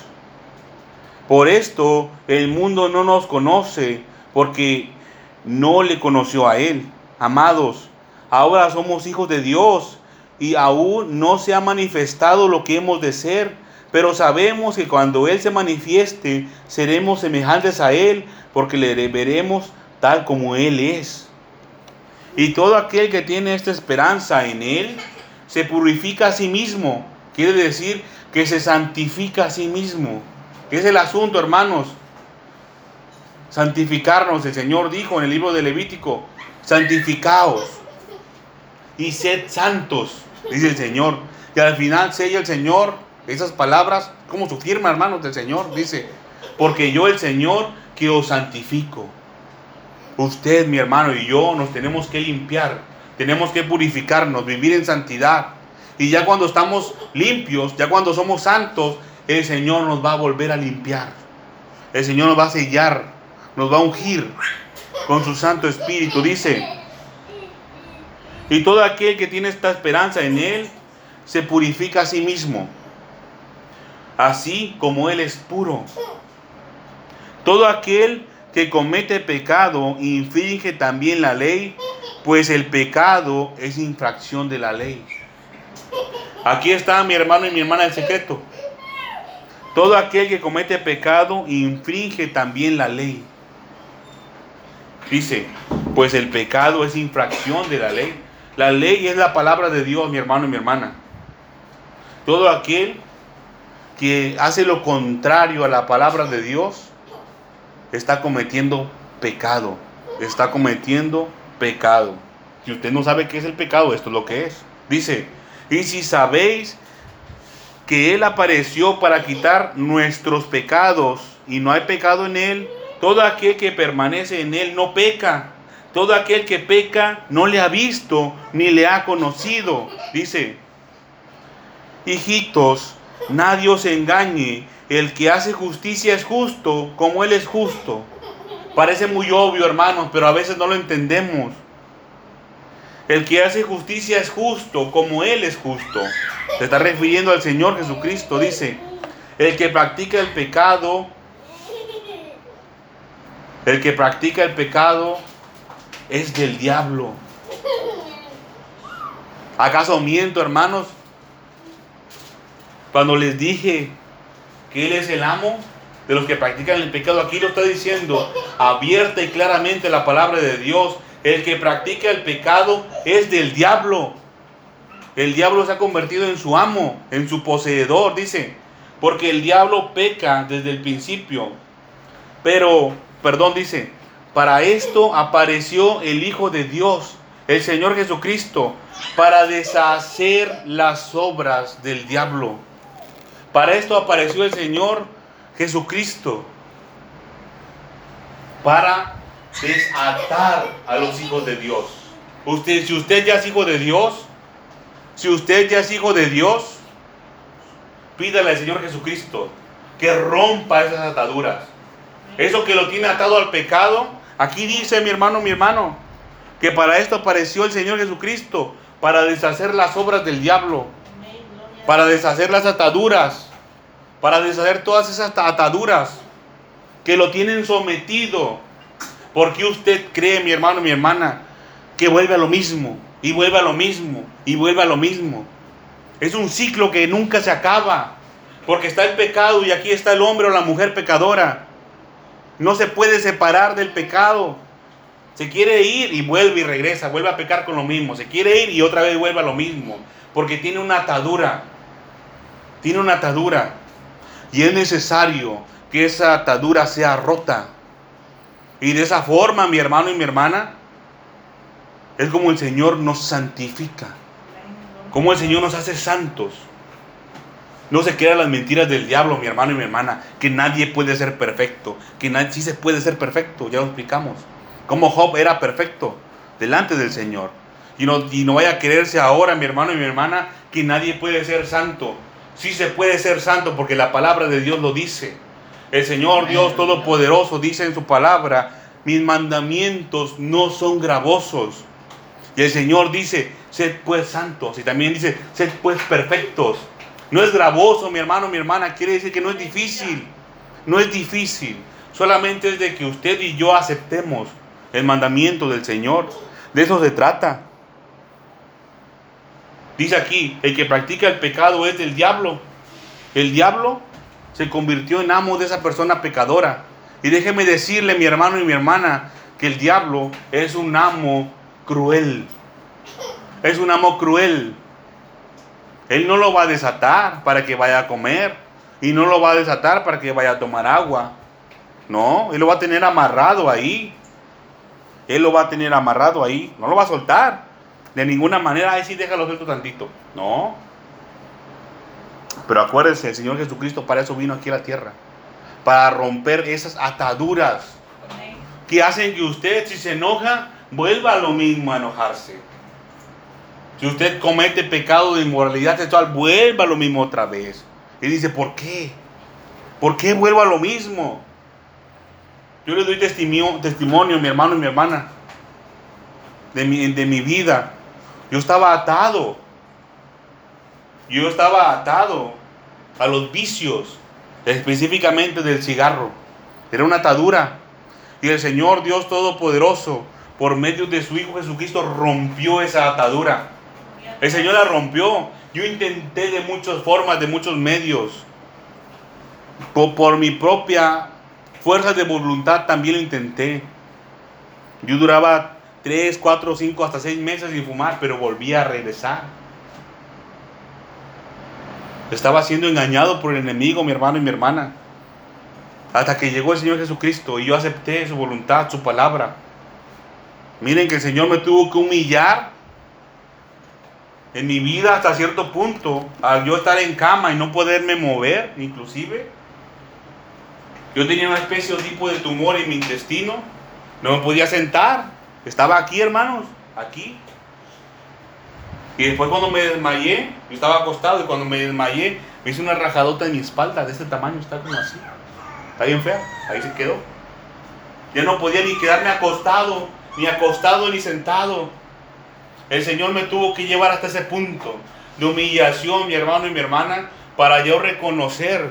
Por esto el mundo no nos conoce porque no le conoció a Él. Amados, ahora somos hijos de Dios y aún no se ha manifestado lo que hemos de ser, pero sabemos que cuando Él se manifieste seremos semejantes a Él porque le veremos tal como Él es. Y todo aquel que tiene esta esperanza en Él se purifica a sí mismo. Quiere decir que se santifica a sí mismo. ¿Qué es el asunto, hermanos? Santificarnos, el Señor dijo en el libro de Levítico, santificaos y sed santos, dice el Señor. Y al final sella el Señor esas palabras como su firma, hermanos, del Señor. Dice, porque yo el Señor que os santifico. Usted, mi hermano, y yo nos tenemos que limpiar, tenemos que purificarnos, vivir en santidad. Y ya cuando estamos limpios, ya cuando somos santos, el Señor nos va a volver a limpiar. El Señor nos va a sellar, nos va a ungir con su Santo Espíritu. Dice, y todo aquel que tiene esta esperanza en Él, se purifica a sí mismo, así como Él es puro. Todo aquel que comete pecado infringe también la ley, pues el pecado es infracción de la ley. Aquí está mi hermano y mi hermana el secreto. Todo aquel que comete pecado infringe también la ley. Dice, pues el pecado es infracción de la ley. La ley es la palabra de Dios, mi hermano y mi hermana. Todo aquel que hace lo contrario a la palabra de Dios está cometiendo pecado. Está cometiendo pecado. Si usted no sabe qué es el pecado, esto es lo que es. Dice, y si sabéis que Él apareció para quitar nuestros pecados y no hay pecado en Él, todo aquel que permanece en Él no peca. Todo aquel que peca no le ha visto ni le ha conocido. Dice, hijitos, nadie os engañe. El que hace justicia es justo como Él es justo. Parece muy obvio, hermanos, pero a veces no lo entendemos. El que hace justicia es justo como Él es justo. Se está refiriendo al Señor Jesucristo. Dice, el que practica el pecado, el que practica el pecado es del diablo. ¿Acaso miento, hermanos? Cuando les dije que Él es el amo de los que practican el pecado, aquí lo está diciendo abierta y claramente la palabra de Dios. El que practica el pecado es del diablo. El diablo se ha convertido en su amo, en su poseedor, dice. Porque el diablo peca desde el principio. Pero, perdón, dice, para esto apareció el Hijo de Dios, el Señor Jesucristo, para deshacer las obras del diablo. Para esto apareció el Señor Jesucristo, para desatar a los hijos de Dios. Usted, si usted ya es hijo de Dios, si usted ya es hijo de Dios, pídale al Señor Jesucristo que rompa esas ataduras. Eso que lo tiene atado al pecado. Aquí dice mi hermano, mi hermano, que para esto apareció el Señor Jesucristo, para deshacer las obras del diablo, para deshacer las ataduras, para deshacer todas esas ataduras que lo tienen sometido. Porque usted cree, mi hermano, mi hermana, que vuelve a lo mismo, y vuelve a lo mismo, y vuelve a lo mismo. Es un ciclo que nunca se acaba. Porque está el pecado y aquí está el hombre o la mujer pecadora. No se puede separar del pecado. Se quiere ir y vuelve y regresa, vuelve a pecar con lo mismo. Se quiere ir y otra vez vuelve a lo mismo. Porque tiene una atadura. Tiene una atadura. Y es necesario que esa atadura sea rota. Y de esa forma, mi hermano y mi hermana, es como el Señor nos santifica. Como el Señor nos hace santos. No se crean las mentiras del diablo, mi hermano y mi hermana, que nadie puede ser perfecto, que nadie, sí se puede ser perfecto, ya lo explicamos. Como Job era perfecto delante del Señor. Y no, y no vaya a creerse ahora, mi hermano y mi hermana, que nadie puede ser santo. Sí se puede ser santo porque la palabra de Dios lo dice. El Señor Dios Todopoderoso dice en su palabra, mis mandamientos no son gravosos. Y el Señor dice, sed pues santos. Y también dice, sed pues perfectos. No es gravoso, mi hermano, mi hermana. Quiere decir que no es difícil. No es difícil. Solamente es de que usted y yo aceptemos el mandamiento del Señor. De eso se trata. Dice aquí, el que practica el pecado es del diablo. El diablo se convirtió en amo de esa persona pecadora. Y déjeme decirle, mi hermano y mi hermana, que el diablo es un amo cruel. Es un amo cruel. Él no lo va a desatar para que vaya a comer. Y no lo va a desatar para que vaya a tomar agua. No, él lo va a tener amarrado ahí. Él lo va a tener amarrado ahí. No lo va a soltar. De ninguna manera, ahí sí déjalo suelto tantito. No. Pero acuérdense, el Señor Jesucristo para eso vino aquí a la tierra. Para romper esas ataduras que hacen que usted, si se enoja, vuelva a lo mismo a enojarse. Si usted comete pecado de inmoralidad sexual, vuelva a lo mismo otra vez. Y dice, ¿por qué? ¿Por qué vuelvo a lo mismo? Yo le doy testimonio, testimonio mi hermano y mi hermana de mi, de mi vida. Yo estaba atado. Yo estaba atado a los vicios, específicamente del cigarro. Era una atadura. Y el Señor Dios Todopoderoso, por medio de su Hijo Jesucristo, rompió esa atadura. El Señor la rompió. Yo intenté de muchas formas, de muchos medios. Por, por mi propia fuerza de voluntad también lo intenté. Yo duraba 3, 4, 5, hasta 6 meses sin fumar, pero volvía a regresar. Estaba siendo engañado por el enemigo, mi hermano y mi hermana. Hasta que llegó el Señor Jesucristo y yo acepté su voluntad, su palabra. Miren que el Señor me tuvo que humillar en mi vida hasta cierto punto, al yo estar en cama y no poderme mover, inclusive. Yo tenía una especie de tipo de tumor en mi intestino, no me podía sentar, estaba aquí, hermanos, aquí. Y después cuando me desmayé, yo estaba acostado y cuando me desmayé, me hice una rajadota en mi espalda de este tamaño, está como así. Está bien fea, ahí se quedó. Ya no podía ni quedarme acostado, ni acostado ni sentado. El Señor me tuvo que llevar hasta ese punto de humillación, mi hermano y mi hermana, para yo reconocer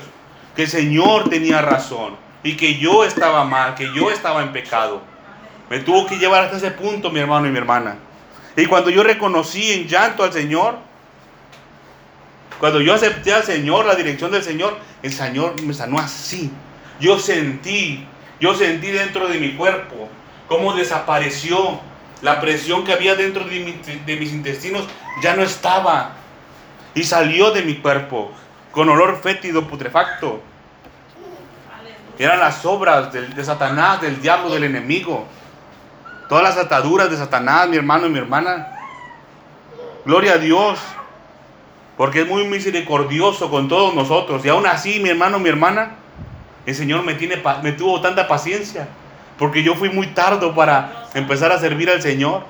que el Señor tenía razón y que yo estaba mal, que yo estaba en pecado. Me tuvo que llevar hasta ese punto, mi hermano y mi hermana. Y cuando yo reconocí en llanto al Señor, cuando yo acepté al Señor, la dirección del Señor, el Señor me sanó así. Yo sentí, yo sentí dentro de mi cuerpo cómo desapareció la presión que había dentro de, mi- de mis intestinos, ya no estaba. Y salió de mi cuerpo con olor fétido, putrefacto. Eran las obras de Satanás, del diablo, del enemigo. Todas las ataduras de Satanás, mi hermano y mi hermana. Gloria a Dios. Porque es muy misericordioso con todos nosotros. Y aún así, mi hermano, mi hermana, el Señor me, tiene, me tuvo tanta paciencia. Porque yo fui muy tardo para empezar a servir al Señor.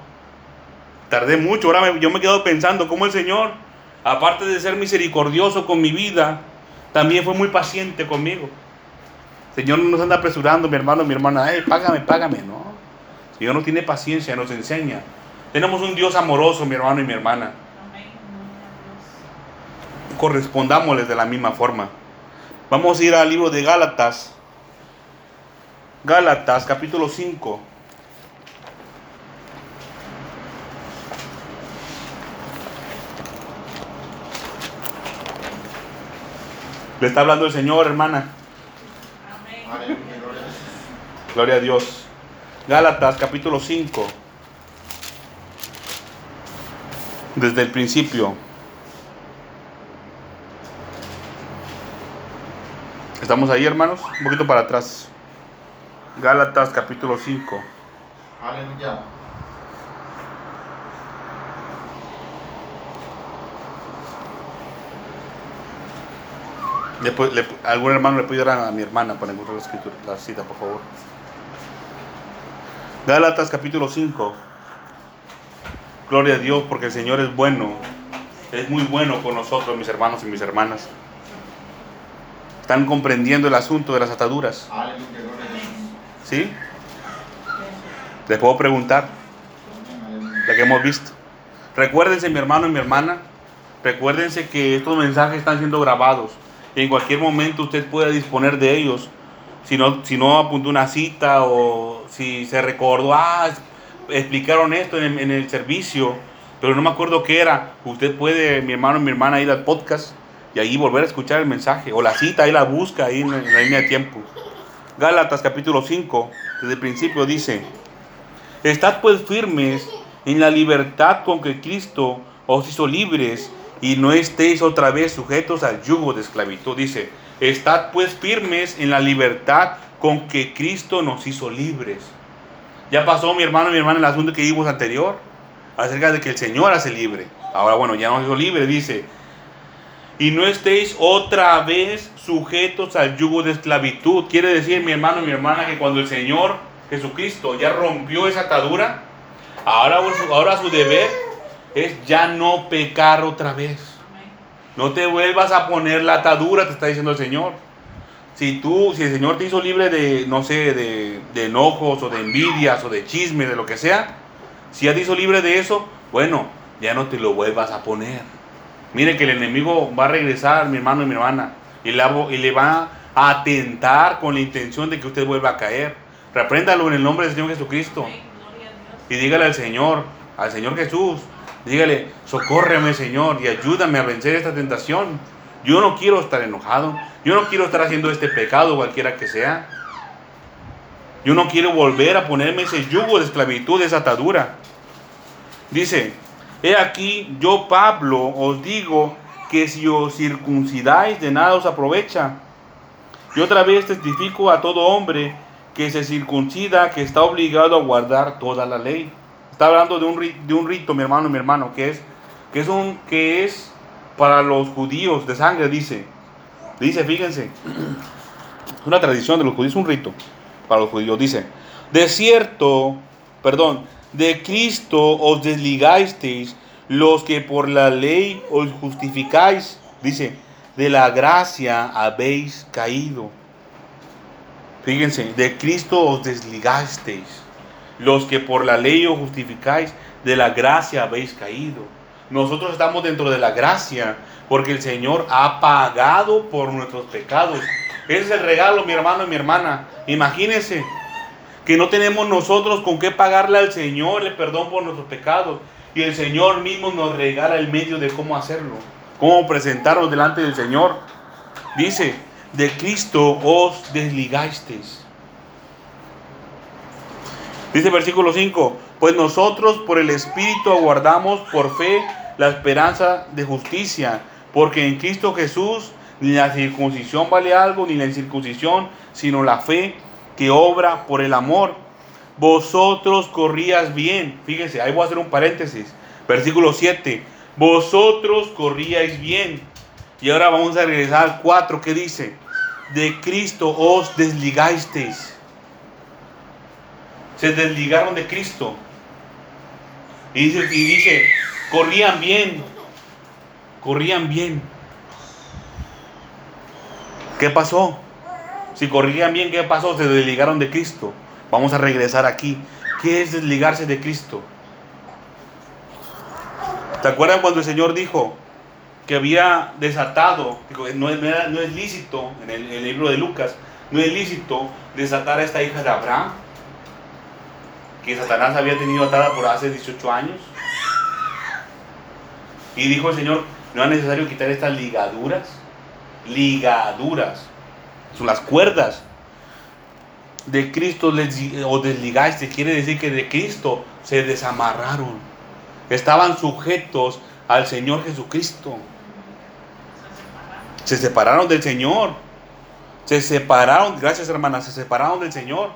Tardé mucho. Ahora yo me quedo pensando cómo el Señor, aparte de ser misericordioso con mi vida, también fue muy paciente conmigo. Señor no nos anda apresurando, mi hermano, mi hermana, "Ey, págame, págame, no. Señor no tiene paciencia, nos enseña. Tenemos un Dios amoroso, mi hermano y mi hermana. Amén. Gloria a Correspondámosles de la misma forma. Vamos a ir al libro de Gálatas. Gálatas, capítulo 5. Le está hablando el Señor, hermana. Dios. Amén. Gloria a Dios. Gálatas capítulo 5. Desde el principio. ¿Estamos ahí, hermanos? Un poquito para atrás. Gálatas capítulo 5. Aleluya. Después, le- algún hermano le puede ayudar a mi hermana para encontrar la, escritura, la cita, por favor. Gálatas capítulo 5. Gloria a Dios porque el Señor es bueno. Es muy bueno con nosotros, mis hermanos y mis hermanas. Están comprendiendo el asunto de las ataduras. ¿Sí? Les puedo preguntar, la que hemos visto. Recuérdense, mi hermano y mi hermana, recuérdense que estos mensajes están siendo grabados. Y en cualquier momento usted puede disponer de ellos. Si no, si no apuntó una cita o si se recordó, ah, explicaron esto en el, en el servicio, pero no me acuerdo qué era. Usted puede, mi hermano mi hermana, ir al podcast y ahí volver a escuchar el mensaje. O la cita, ahí la busca, ahí en, en la línea de tiempo. Gálatas capítulo 5, desde el principio dice, Estad pues firmes en la libertad con que Cristo os hizo libres y no estéis otra vez sujetos al yugo de esclavitud. Dice, estad pues firmes en la libertad con que Cristo nos hizo libres. Ya pasó mi hermano y mi hermana el asunto que vimos anterior, acerca de que el Señor hace libre. Ahora bueno, ya nos hizo libre, dice. Y no estéis otra vez sujetos al yugo de esclavitud. Quiere decir, mi hermano y mi hermana, que cuando el Señor Jesucristo ya rompió esa atadura, ahora, su- ahora su deber es ya no pecar otra vez. No te vuelvas a poner la atadura, te está diciendo el Señor. Si tú, si el Señor te hizo libre de, no sé, de, de enojos o de envidias o de chisme, de lo que sea, si ya te hizo libre de eso, bueno, ya no te lo vuelvas a poner. Mire que el enemigo va a regresar, mi hermano y mi hermana, y le, va- y le va a atentar con la intención de que usted vuelva a caer. Repréndalo en el nombre del Señor Jesucristo y dígale al Señor, al Señor Jesús, dígale, socórreme Señor y ayúdame a vencer esta tentación. Yo no quiero estar enojado, yo no quiero estar haciendo este pecado cualquiera que sea. Yo no quiero volver a ponerme ese yugo de esclavitud, esa atadura. Dice, he aquí yo Pablo os digo que si os circuncidáis de nada os aprovecha. Y otra vez testifico a todo hombre que se circuncida, que está obligado a guardar toda la ley. Está hablando de un, de un rito, mi hermano, mi hermano, que es, que es, un, que es para los judíos de sangre, dice. Dice, fíjense, una tradición de los judíos, un rito para los judíos. Dice, de cierto, perdón, de Cristo os desligasteis los que por la ley os justificáis. Dice, de la gracia habéis caído. Fíjense, de Cristo os desligasteis. Los que por la ley os justificáis, de la gracia habéis caído. Nosotros estamos dentro de la gracia porque el Señor ha pagado por nuestros pecados. Ese es el regalo, mi hermano y mi hermana. Imagínense que no tenemos nosotros con qué pagarle al Señor el perdón por nuestros pecados. Y el Señor mismo nos regala el medio de cómo hacerlo, cómo presentarnos delante del Señor. Dice, de Cristo os desligasteis. Dice versículo 5, pues nosotros por el Espíritu aguardamos por fe la esperanza de justicia, porque en Cristo Jesús ni la circuncisión vale algo, ni la incircuncisión, sino la fe que obra por el amor. Vosotros corrías bien, fíjense, ahí voy a hacer un paréntesis, versículo 7, vosotros corríais bien. Y ahora vamos a regresar al 4 que dice, de Cristo os desligasteis se desligaron de Cristo. Y dice, y dice, corrían bien, corrían bien. ¿Qué pasó? Si corrían bien, ¿qué pasó? Se desligaron de Cristo. Vamos a regresar aquí. ¿Qué es desligarse de Cristo? ¿Te acuerdan cuando el Señor dijo que había desatado, no es, no es lícito, en el, en el libro de Lucas, no es lícito desatar a esta hija de Abraham? que Satanás había tenido atada por hace 18 años. Y dijo el Señor, no es necesario quitar estas ligaduras. Ligaduras. Son las cuerdas. De Cristo o desligaste. Quiere decir que de Cristo se desamarraron. Estaban sujetos al Señor Jesucristo. Se separaron del Señor. Se separaron, gracias hermanas, se separaron del Señor.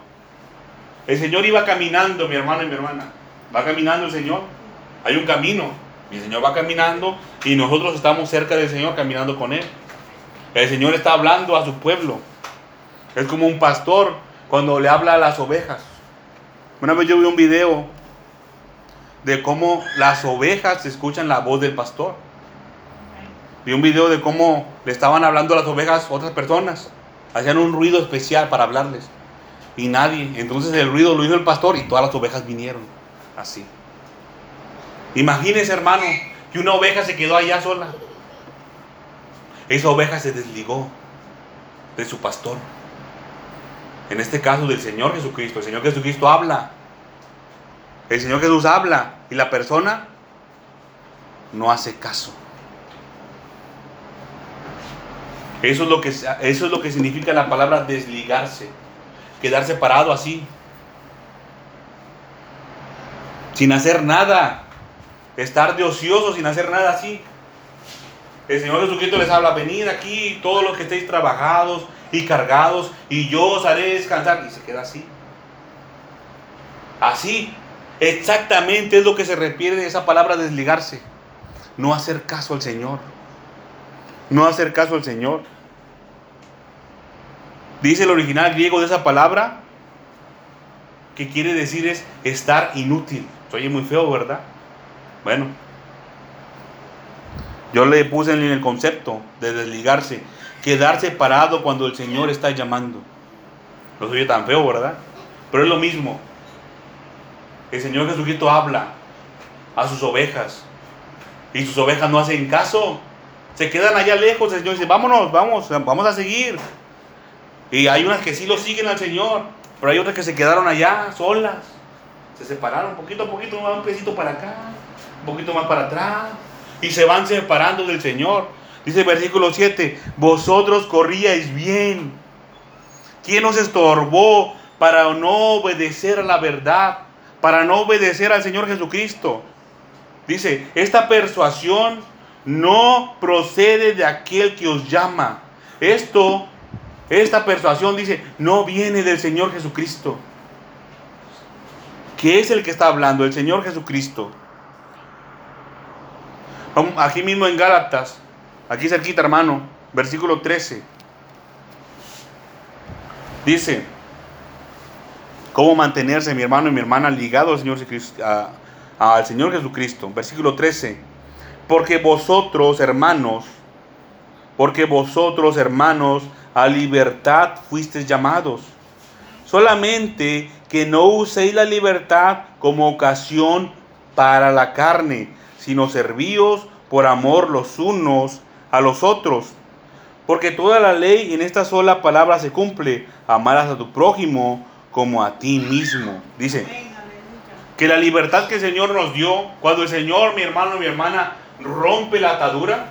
El Señor iba caminando, mi hermano y mi hermana. Va caminando el Señor. Hay un camino. El Señor va caminando y nosotros estamos cerca del Señor caminando con Él. El Señor está hablando a su pueblo. Es como un pastor cuando le habla a las ovejas. Una vez yo vi un video de cómo las ovejas escuchan la voz del pastor. Vi un video de cómo le estaban hablando a las ovejas otras personas. Hacían un ruido especial para hablarles. Y nadie. Entonces el ruido lo hizo el pastor y todas las ovejas vinieron. Así. Imagínese, hermano, que una oveja se quedó allá sola. Esa oveja se desligó de su pastor. En este caso del Señor Jesucristo. El Señor Jesucristo habla. El Señor Jesús habla y la persona no hace caso. Eso es lo que, eso es lo que significa la palabra desligarse. Quedar parado así. Sin hacer nada. Estar de ocioso sin hacer nada así. El Señor Jesucristo les habla, venid aquí todos los que estéis trabajados y cargados y yo os haré descansar. Y se queda así. Así. Exactamente es lo que se refiere de esa palabra desligarse. No hacer caso al Señor. No hacer caso al Señor. Dice el original griego de esa palabra que quiere decir es estar inútil. Oye, muy feo, ¿verdad? Bueno, yo le puse en el concepto de desligarse, quedarse parado cuando el Señor está llamando. No soy tan feo, ¿verdad? Pero es lo mismo. El Señor Jesucristo habla a sus ovejas y sus ovejas no hacen caso. Se quedan allá lejos. El Señor dice, vámonos, vamos, vamos a seguir. Y hay unas que sí lo siguen al Señor, pero hay otras que se quedaron allá solas. Se separaron poquito a poquito, un pesito para acá, poquito más para atrás. Y se van separando del Señor. Dice el versículo 7, vosotros corríais bien. ¿Quién os estorbó para no obedecer a la verdad? Para no obedecer al Señor Jesucristo. Dice, esta persuasión no procede de aquel que os llama. Esto, esta persuasión dice, no viene del Señor Jesucristo. ¿Qué es el que está hablando? El Señor Jesucristo. Aquí mismo en Gálatas, aquí cerquita hermano, versículo 13. Dice, ¿cómo mantenerse mi hermano y mi hermana ligados al Señor, al Señor Jesucristo? Versículo 13. Porque vosotros, hermanos, porque vosotros, hermanos, a libertad fuisteis llamados. Solamente que no uséis la libertad como ocasión para la carne, sino servíos por amor los unos a los otros. Porque toda la ley en esta sola palabra se cumple. Amarás a tu prójimo como a ti mismo. Dice que la libertad que el Señor nos dio, cuando el Señor, mi hermano, mi hermana, rompe la atadura,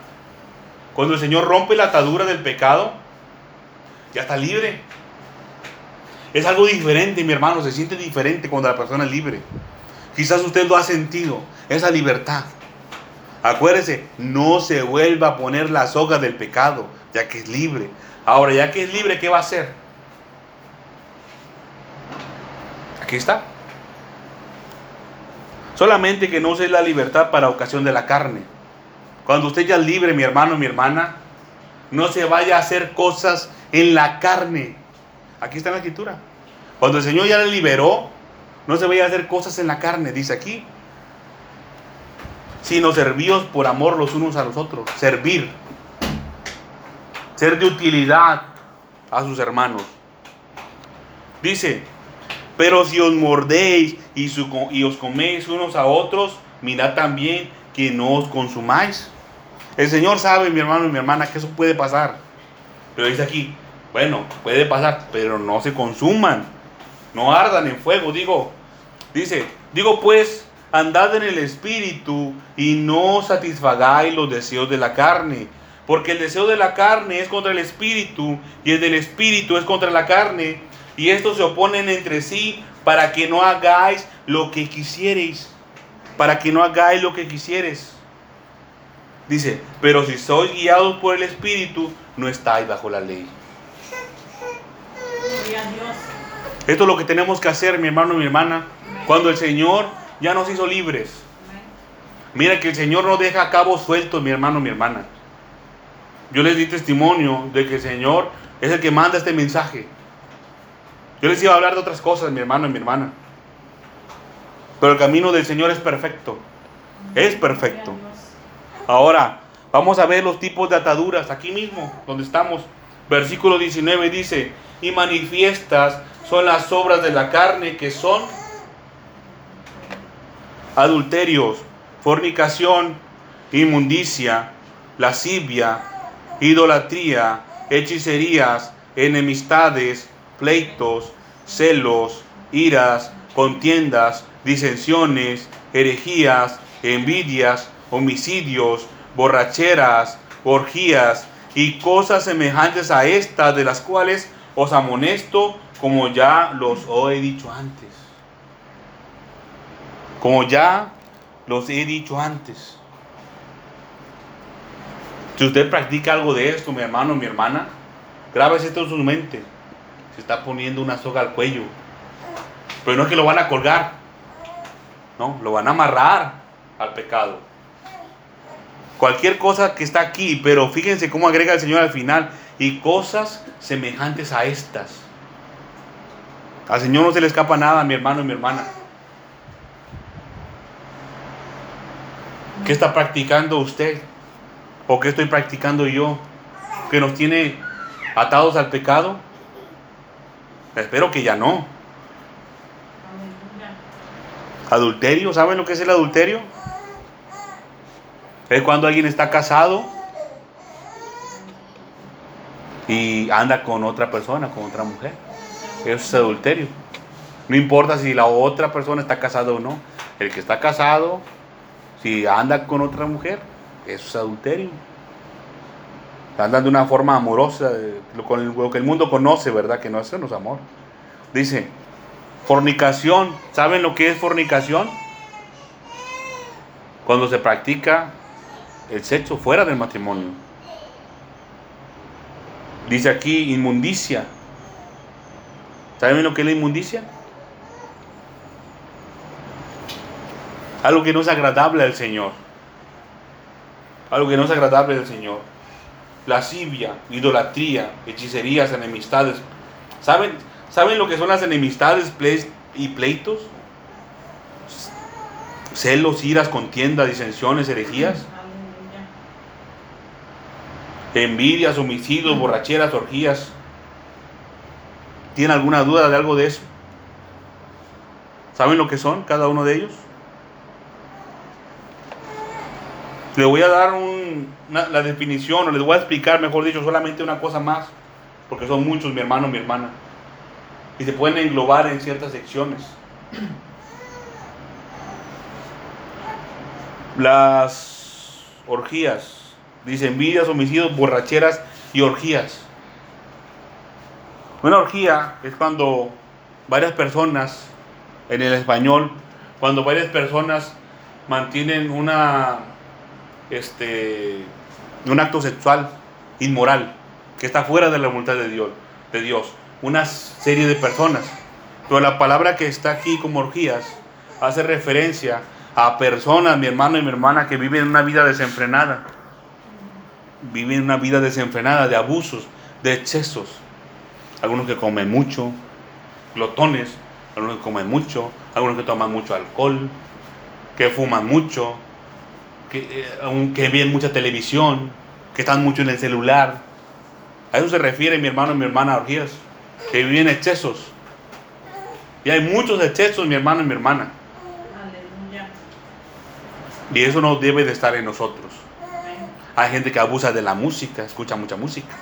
cuando el Señor rompe la atadura del pecado, ya está libre. Es algo diferente, mi hermano, se siente diferente cuando la persona es libre. Quizás usted lo ha sentido, esa libertad. Acuérdese, no se vuelva a poner la soga del pecado, ya que es libre. Ahora, ya que es libre, ¿qué va a hacer? Aquí está. Solamente que no use la libertad para ocasión de la carne. Cuando usted ya es libre, mi hermano, mi hermana, no se vaya a hacer cosas en la carne. Aquí está la escritura. Cuando el Señor ya le liberó, no se vaya a hacer cosas en la carne, dice aquí sino servíos por amor los unos a los otros. Servir. Ser de utilidad a sus hermanos. Dice, pero si os mordéis y, os coméis unos a otros, mirad también que no os consumáis. El Señor sabe, mi hermano y mi hermana, que eso puede pasar. Pero dice aquí, bueno, puede pasar, pero no se consuman. No ardan en fuego, digo. Dice, digo pues, andad en el espíritu y no satisfagáis los deseos de la carne. Porque el deseo de la carne es contra el espíritu y el del espíritu es contra la carne. Y estos se oponen entre sí para que no hagáis lo que quisierais. Para que no hagáis lo que quisieres. Dice, pero si sois guiados por el espíritu, no estáis bajo la ley. Esto es lo que tenemos que hacer, mi hermano y mi hermana. Cuando el Señor ya nos hizo libres. Mira que el Señor no deja cabos sueltos, mi hermano, mi hermana. Yo les di testimonio de que el Señor es el que manda este mensaje. Yo les iba a hablar de otras cosas, mi hermano y mi hermana. Pero el camino del Señor es perfecto. Es perfecto. Ahora, vamos a ver los tipos de ataduras aquí mismo, donde estamos. Versículo 19 dice, y manifiestas son las obras de la carne que son adulterios, fornicación, inmundicia, lascivia, idolatría, hechicerías, enemistades, pleitos, celos, iras, contiendas, disensiones, herejías, envidias, homicidios, borracheras, orgías y cosas semejantes a estas de las cuales os amonesto como ya los he dicho antes. Como ya los he dicho antes. Si usted practica algo de esto, mi hermano, mi hermana, grábese esto en su mente. Se está poniendo una soga al cuello. Pero no es que lo van a colgar. No, lo van a amarrar al pecado. Cualquier cosa que está aquí, pero fíjense cómo agrega el Señor al final. Y cosas semejantes a estas. Al Señor no se le escapa nada, mi hermano y mi hermana. ¿Qué está practicando usted? ¿O qué estoy practicando yo? ¿Que nos tiene atados al pecado? Espero que ya no. Adulterio, ¿saben lo que es el adulterio? Es cuando alguien está casado y anda con otra persona, con otra mujer. Eso es adulterio. No importa si la otra persona está casada o no. El que está casado, si anda con otra mujer, eso es adulterio. Andan de una forma amorosa, con lo que el mundo conoce, ¿verdad? Que no, es amor. Dice, fornicación. ¿Saben lo que es fornicación? Cuando se practica el sexo fuera del matrimonio. Dice aquí inmundicia. ¿Saben lo que es la inmundicia? Algo que no es agradable al Señor. Algo que no es agradable al Señor. Lascivia, idolatría, hechicerías, enemistades. ¿Saben, ¿Saben lo que son las enemistades y pleitos? Celos, iras, contiendas, disensiones, herejías. Envidias, homicidios, borracheras, orgías. ¿Tienen alguna duda de algo de eso? ¿Saben lo que son cada uno de ellos? Le voy a dar la definición, o les voy a explicar, mejor dicho, solamente una cosa más, porque son muchos, mi hermano, mi hermana, y se pueden englobar en ciertas secciones. Las orgías, dice envidias, homicidios, borracheras y orgías. Una orgía es cuando varias personas, en el español, cuando varias personas mantienen una este, un acto sexual inmoral que está fuera de la voluntad de Dios, de Dios. Una serie de personas. Pero la palabra que está aquí como orgías hace referencia a personas, mi hermano y mi hermana, que viven una vida desenfrenada. Viven una vida desenfrenada de abusos, de excesos. Algunos que comen mucho, glotones, algunos que comen mucho, algunos que toman mucho alcohol, que fuman mucho, que, eh, ven mucha televisión, que están mucho en el celular. A eso se refiere mi hermano y mi hermana orgías, que viven excesos. Y hay muchos excesos, mi hermano y mi hermana. Y eso no debe de estar en nosotros. Hay gente que abusa de la música, escucha mucha música.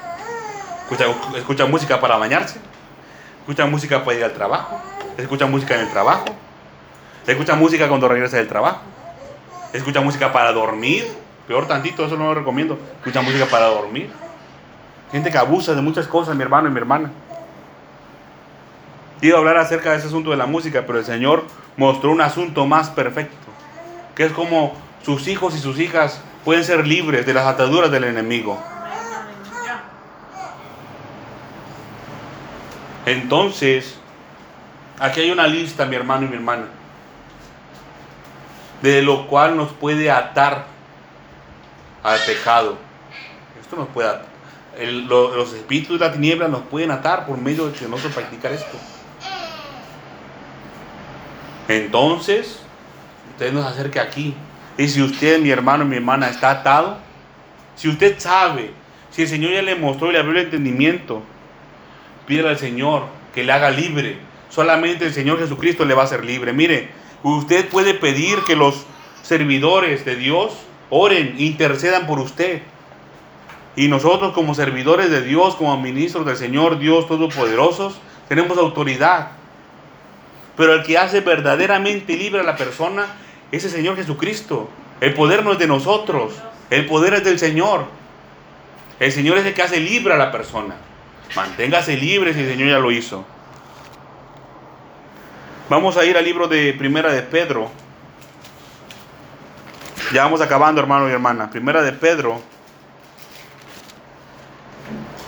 Escucha, escucha música para bañarse. Escucha música para ir al trabajo. Escucha música en el trabajo. Escucha música cuando regresa del trabajo. Escucha música para dormir. Peor tantito, eso no lo recomiendo. Escucha música para dormir. Gente que abusa de muchas cosas, mi hermano y mi hermana. Quiero hablar acerca de ese asunto de la música, pero el Señor mostró un asunto más perfecto. Que es como sus hijos y sus hijas pueden ser libres de las ataduras del enemigo. Entonces, aquí hay una lista, mi hermano y mi hermana de lo cual nos puede atar al pecado. Esto nos puede atar. los espíritus de la tiniebla nos pueden atar por medio de que nosotros practicar esto. Entonces, usted nos acerque aquí. Y si usted, mi hermano mi hermana, está atado, si usted sabe, si el Señor ya le mostró y le abrió el entendimiento, pídale al Señor que le haga libre. Solamente el Señor Jesucristo le va a hacer libre. Mire, usted puede pedir que los servidores de Dios oren, intercedan por usted. Y nosotros como servidores de Dios, como ministros del Señor Dios Todopoderosos, tenemos autoridad. Pero el que hace verdaderamente libre a la persona es el Señor Jesucristo. El poder no es de nosotros, el poder es del Señor. El Señor es el que hace libre a la persona. Manténgase libre si el Señor ya lo hizo. Vamos a ir al libro de Primera de Pedro. Ya vamos acabando, hermano y hermana. Primera de Pedro,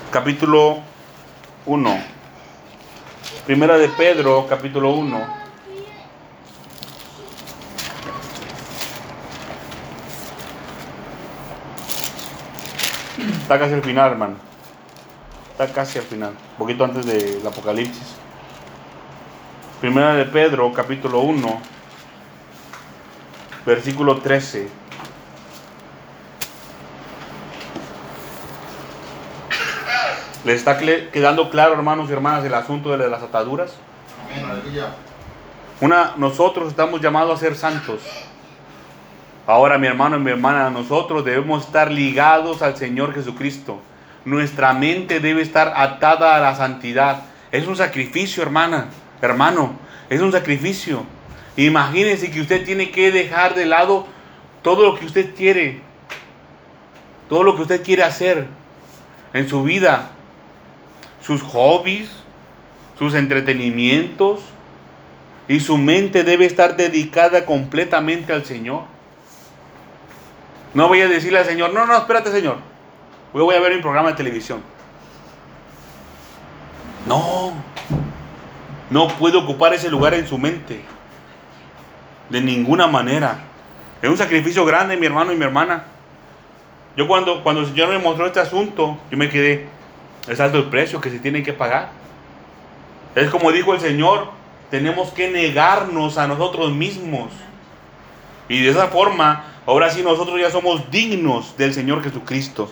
capítulo 1. Primera de Pedro, capítulo 1. Está casi al final, hermano. Está casi al final. Un poquito antes del Apocalipsis. Primera de Pedro, capítulo 1, versículo 13. ¿Le está quedando claro, hermanos y hermanas, el asunto de las ataduras? Amén, aleluya. Una, nosotros estamos llamados a ser santos. Ahora, mi hermano y mi hermana, nosotros debemos estar ligados al Señor Jesucristo. Nuestra mente debe estar atada a la santidad. Es un sacrificio, hermana, hermano. Es un sacrificio. Imagínense que usted tiene que dejar de lado todo lo que usted quiere. Todo lo que usted quiere hacer en su vida. Sus hobbies, sus entretenimientos, y su mente debe estar dedicada completamente al Señor. No voy a decirle al Señor, no, no, espérate Señor, yo voy a ver mi programa de televisión. No, no puede ocupar ese lugar en su mente. De ninguna manera. Es un sacrificio grande, mi hermano y mi hermana. Yo cuando, cuando el Señor me mostró este asunto, yo me quedé, es alto el precio que se tiene que pagar. Es como dijo el Señor, tenemos que negarnos a nosotros mismos. Y de esa forma, ahora sí nosotros ya somos dignos del Señor Jesucristo.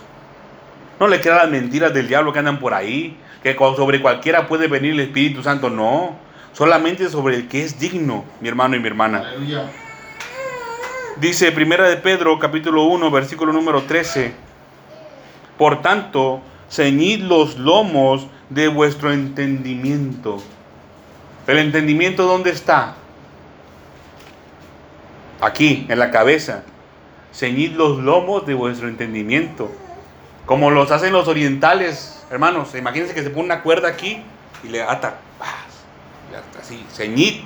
No le crean las mentiras del diablo que andan por ahí, que sobre cualquiera puede venir el Espíritu Santo. No, solamente sobre el que es digno, mi hermano y mi hermana. Aleluya. Dice Primera de Pedro, capítulo 1, versículo número 13. Por tanto, ceñid los lomos de vuestro entendimiento. ¿El entendimiento dónde está? Aquí, en la cabeza. Ceñid los lomos de vuestro entendimiento. Como los hacen los orientales, hermanos. Imagínense que se pone una cuerda aquí y le hasta Así, ceñid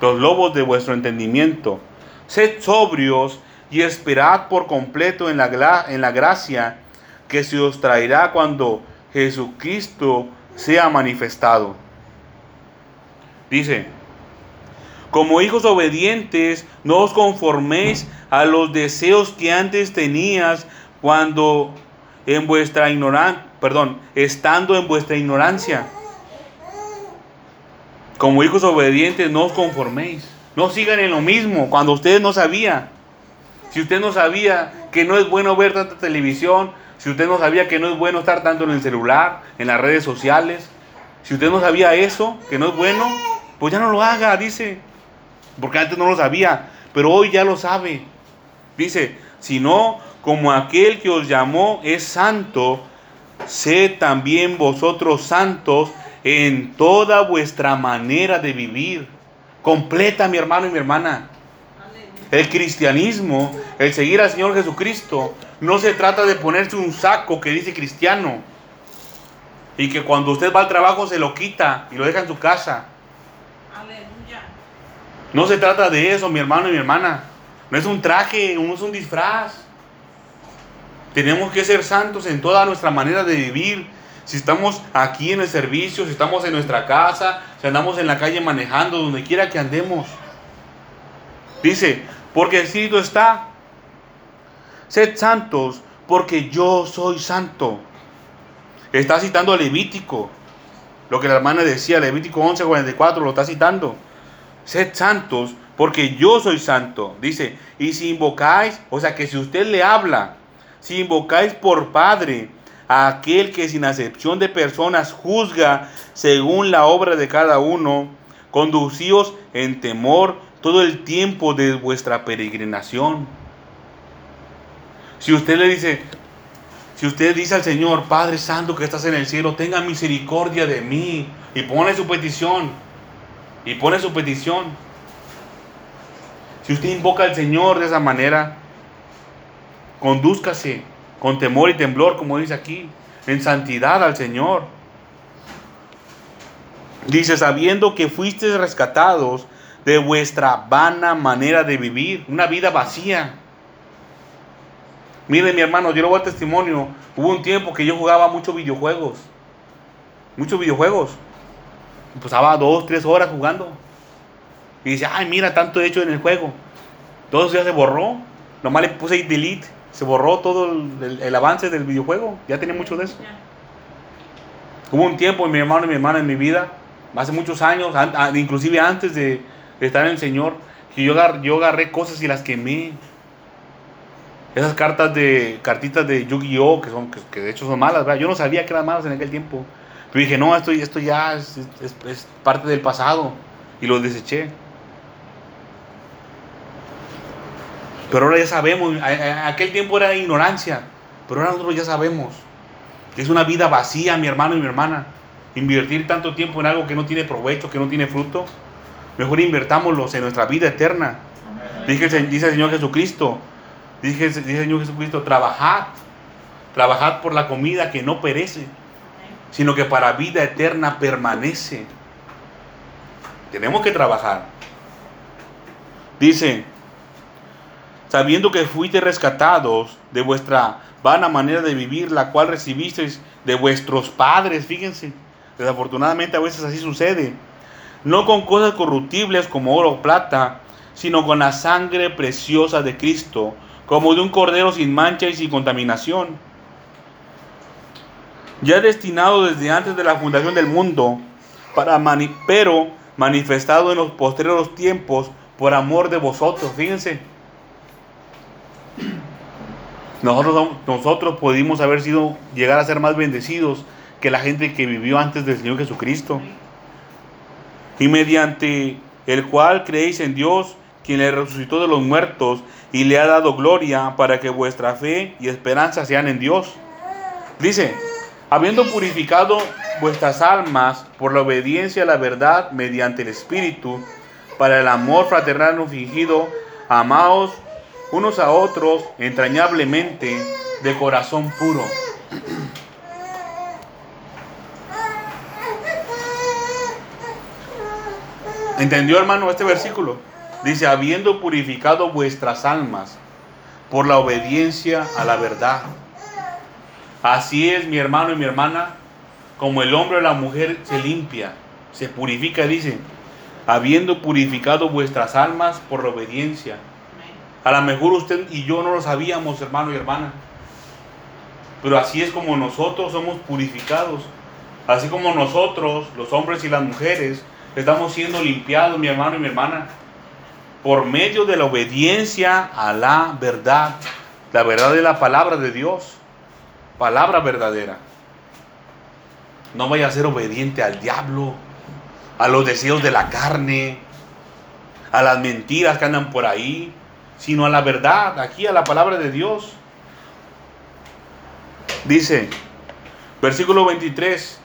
los lobos de vuestro entendimiento. Sed sobrios y esperad por completo en la, en la gracia que se os traerá cuando Jesucristo sea manifestado. Dice, como hijos obedientes, no os conforméis a los deseos que antes tenías cuando en vuestra ignorancia, perdón, estando en vuestra ignorancia. Como hijos obedientes, no os conforméis. No sigan en lo mismo cuando ustedes no sabían. Si usted no sabía que no es bueno ver tanta televisión, si usted no sabía que no es bueno estar tanto en el celular, en las redes sociales, si usted no sabía eso, que no es bueno, pues ya no lo haga, dice. Porque antes no lo sabía, pero hoy ya lo sabe. Dice, sino como aquel que os llamó es santo, sed también vosotros santos en toda vuestra manera de vivir. Completa, mi hermano y mi hermana. El cristianismo, el seguir al Señor Jesucristo, no se trata de ponerse un saco que dice cristiano y que cuando usted va al trabajo se lo quita y lo deja en su casa. Aleluya. No se trata de eso, mi hermano y mi hermana. No es un traje, no es un disfraz. Tenemos que ser santos en toda nuestra manera de vivir. Si estamos aquí en el servicio, si estamos en nuestra casa, si andamos en la calle manejando, donde quiera que andemos. Dice, porque el Espíritu está. Sed santos, porque yo soy santo. Está citando Levítico. Lo que la hermana decía, Levítico 11, 44, lo está citando. sed santos, porque yo soy santo. Dice, y si invocáis, o sea que si usted le habla, si invocáis por Padre a aquel que sin acepción de personas juzga según la obra de cada uno, conducíos en temor todo el tiempo de vuestra peregrinación. Si usted le dice, si usted dice al Señor, Padre Santo que estás en el cielo, tenga misericordia de mí, y pone su petición, y pone su petición. Si usted invoca al Señor de esa manera, condúzcase con temor y temblor, como dice aquí, en santidad al Señor. Dice, sabiendo que fuisteis rescatados de vuestra vana manera de vivir, una vida vacía. Mire mi hermano, yo le voy a testimonio, hubo un tiempo que yo jugaba muchos videojuegos, muchos videojuegos. Pasaba dos, tres horas jugando. Y dice, ay, mira, tanto he hecho en el juego. Todo eso ya se borró. Nomás le puse delete. Se borró todo el, el- el avance del videojuego. Ya tenía mucho de eso. Hubo un tiempo, mi hermano y mi hermana en mi vida, hace muchos años, an- a- inclusive antes de, de estar en el Señor, que yo, agar- yo agarré cosas y las quemé. Esas cartas de cartitas de Yu-Gi-Oh! Que, son, que, que de hecho son malas, ¿verdad? Yo no sabía que eran malas en aquel tiempo. Pero dije, no, esto, esto ya es, es- es parte del pasado. Y lo deseché. Pero ahora ya sabemos, aquel tiempo era ignorancia, pero ahora nosotros ya sabemos. que Es una vida vacía, mi hermano y mi hermana. Invertir tanto tiempo en algo que no tiene provecho, que no tiene fruto. Mejor invertámoslos en nuestra vida eterna. Dice, dice el Señor Jesucristo. Dice, dice el Señor Jesucristo, trabajad. Trabajad por la comida que no perece, sino que para vida eterna permanece. Tenemos que trabajar. Dice, sabiendo que fuiste rescatados de vuestra vana manera de vivir, la cual recibisteis de vuestros padres, fíjense, desafortunadamente a veces así sucede, no con cosas corruptibles como oro o plata, sino con la sangre preciosa de Cristo, como de un cordero sin mancha y sin contaminación, ya destinado desde antes de la fundación del mundo, para mani- pero manifestado en los postreros tiempos por amor de vosotros, fíjense. Nosotros, nosotros pudimos haber sido, llegar a ser más bendecidos que la gente que vivió antes del Señor Jesucristo. Y mediante el cual creéis en Dios, quien le resucitó de los muertos y le ha dado gloria para que vuestra fe y esperanza sean en Dios. Dice, habiendo purificado vuestras almas por la obediencia a la verdad mediante el Espíritu, para el amor fraternal no fingido, amaos unos a otros entrañablemente de corazón puro. ¿Entendió hermano este versículo? Dice, habiendo purificado vuestras almas por la obediencia a la verdad. Así es mi hermano y mi hermana, como el hombre o la mujer se limpia, se purifica, dice, habiendo purificado vuestras almas por la obediencia. A lo mejor usted y yo no lo sabíamos, hermano y hermana. Pero así es como nosotros somos purificados. Así como nosotros, los hombres y las mujeres, estamos siendo limpiados, mi hermano y mi hermana, por medio de la obediencia a la verdad. La verdad de la palabra de Dios. Palabra verdadera. No vaya a ser obediente al diablo, a los deseos de la carne, a las mentiras que andan por ahí, sino a la verdad, aquí a la palabra de Dios. Dice, versículo 23,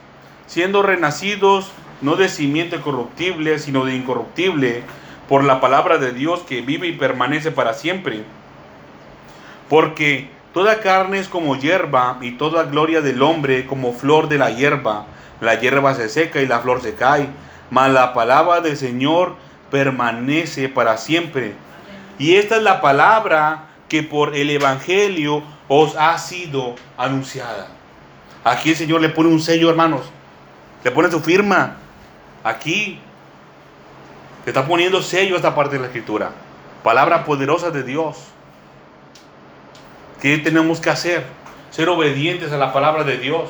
siendo renacidos no de simiente corruptible, sino de incorruptible, por la palabra de Dios que vive y permanece para siempre. Porque toda carne es como hierba y toda gloria del hombre como flor de la hierba. La hierba se seca y la flor se cae, mas la palabra del Señor permanece para siempre. Y esta es la palabra que por el Evangelio os ha sido anunciada. Aquí el Señor le pone un sello, hermanos. Le pone su firma. Aquí. Le está poniendo sello a esta parte de la escritura. Palabra poderosa de Dios. ¿Qué tenemos que hacer? Ser obedientes a la palabra de Dios.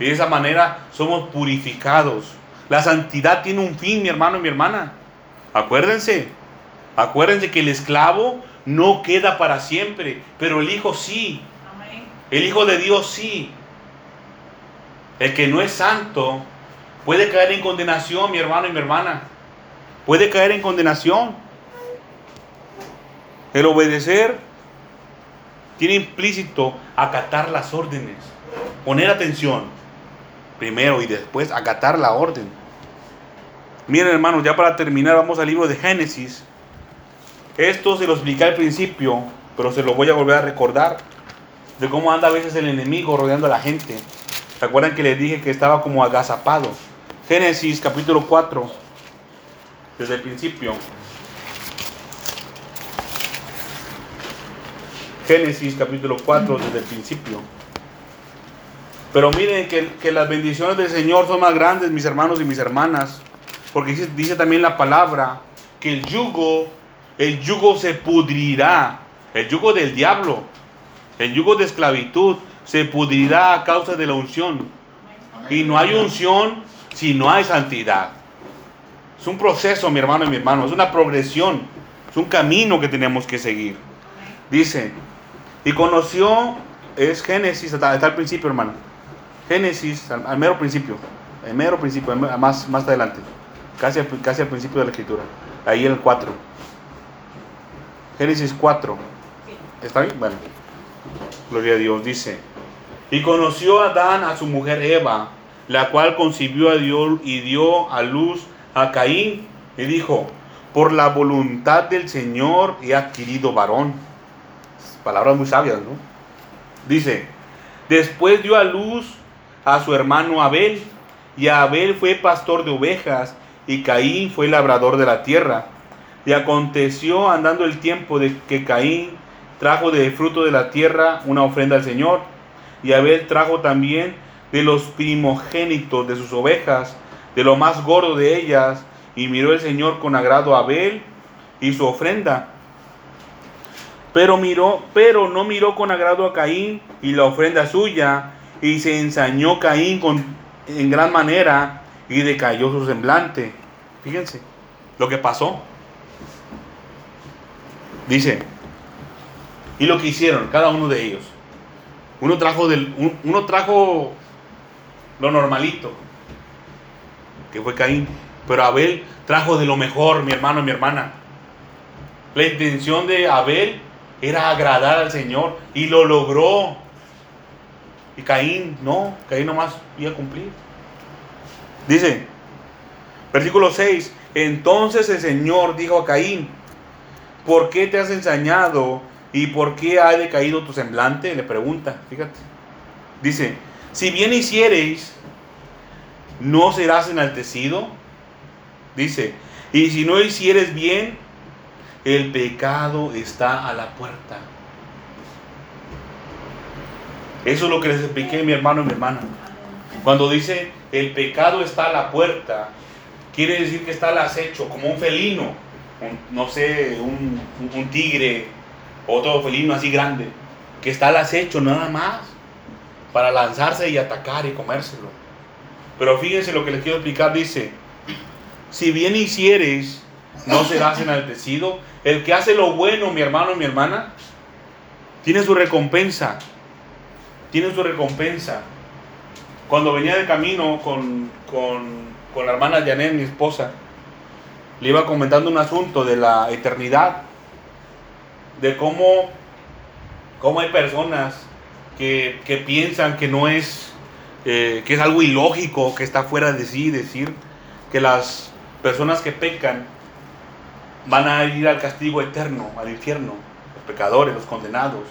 Y de esa manera somos purificados. La santidad tiene un fin, mi hermano y mi hermana. Acuérdense, acuérdense que el esclavo no queda para siempre, pero el hijo sí. El hijo de Dios sí. El que no es santo puede caer en condenación, mi hermano y mi hermana. Puede caer en condenación. El obedecer tiene implícito acatar las órdenes, poner atención primero y después acatar la orden. Miren hermanos, ya para terminar vamos al libro de Génesis. Esto se lo expliqué al principio, pero se lo voy a volver a recordar de cómo anda a veces el enemigo rodeando a la gente. ¿Se acuerdan que les dije que estaba como agazapado? Génesis capítulo 4, desde el principio. Génesis capítulo 4 desde el principio. Pero miren que, que las bendiciones del Señor son más grandes, mis hermanos y mis hermanas. Porque dice, dice también la palabra que el yugo, el yugo se pudrirá. El yugo del diablo, el yugo de esclavitud se pudrirá a causa de la unción. Y no hay unción si no hay santidad. Es un proceso, mi hermano y mi hermano. Es una progresión. Es un camino que tenemos que seguir. Dice, y conoció, es Génesis, hasta, hasta el principio, hermano. Génesis, al, mero principio. El mero principio, más, más adelante. Casi, casi al principio de la escritura. Ahí en el 4. Génesis 4. ¿Está bien? Bueno. Gloria a Dios. Dice. Y conoció Adán a su mujer Eva, la cual concibió a Dios y dio a luz a Caín. Y dijo, por la voluntad del Señor he adquirido varón. Palabras muy sabias, ¿no? Dice, después dio a luz a su hermano Abel, y Abel fue pastor de ovejas, y Caín fue labrador de la tierra. Y aconteció andando el tiempo de que Caín trajo de fruto de la tierra una ofrenda al Señor, y Abel trajo también de los primogénitos de sus ovejas, de lo más gordo de ellas, y miró el Señor con agrado a Abel y su ofrenda. Pero miró, pero no miró con agrado a Caín y la ofrenda suya, y se ensañó Caín con, en gran manera y decayó su semblante. Fíjense lo que pasó. Dice, y lo que hicieron cada uno de ellos. Uno trajo del, un- uno trajo lo normalito, que fue Caín, pero Abel trajo de lo mejor, mi hermano, mi hermana. La intención de Abel era agradar al Señor y lo logró. Y Caín, no, Caín nomás iba a cumplir. Dice, versículo 6, entonces el Señor dijo a Caín, ¿por qué te has ensañado y por qué ha decaído tu semblante? Le pregunta, fíjate. Dice, si bien hiciereis, ¿no serás enaltecido? Dice, y si no hicieres bien, el pecado está a la puerta. Eso es lo que les expliqué mi hermano y mi hermana. Cuando dice el pecado está a la puerta, quiere decir que está al acecho, como un felino, un- no sé, un, un- tigre, otro felino así grande, que está al acecho nada más para lanzarse y atacar y comérselo. Pero fíjense lo que les quiero explicar, dice, si bien hicieres, no serás enaltecido. El que hace lo bueno, mi hermano y mi hermana, tiene su recompensa. Tiene su recompensa. Cuando venía de camino con, con, con la hermana Janet, mi esposa, le iba comentando un asunto de la eternidad, de cómo, cómo hay personas que, que piensan que no es, eh, que es algo ilógico, que está fuera de sí, decir que las personas que pecan van a ir al castigo eterno, al infierno, los pecadores, los condenados.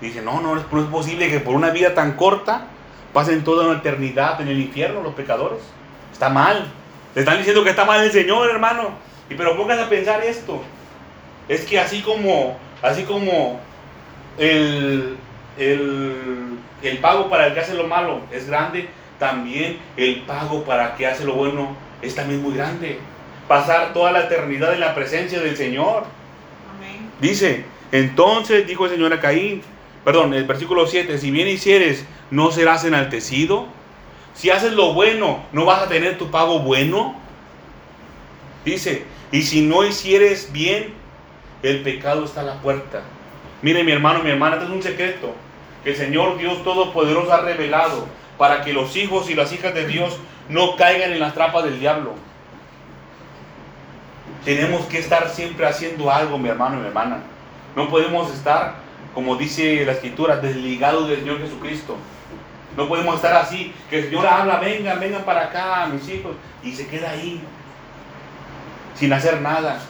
Dicen, no, no, no es posible que por una vida tan corta pasen toda una eternidad en el infierno los pecadores. Está mal. Le están diciendo que está mal el Señor, hermano. Y pero pónganse a pensar esto. Es que así como, así como el, el, el pago para el que hace lo malo es grande, también el pago para el que hace lo bueno es también muy grande. Pasar toda la eternidad en la presencia del Señor. Amén. Dice, entonces dijo el Señor a Caín, perdón, el versículo 7, si bien hicieres, ¿no serás enaltecido? Si haces lo bueno, ¿no vas a tener tu pago bueno? Dice, y si no hicieres bien, el pecado está a la puerta. Mire mi hermano, mi hermana, este es un secreto que el Señor Dios Todopoderoso ha revelado para que los hijos y las hijas de Dios no caigan en las trampas del diablo. Tenemos que estar siempre haciendo algo, mi hermano y mi hermana. No podemos estar, como dice la escritura, desligados del Señor Jesucristo. No podemos estar así, que el Señor habla, vengan, vengan para acá, mis hijos, y se queda ahí, sin hacer nada.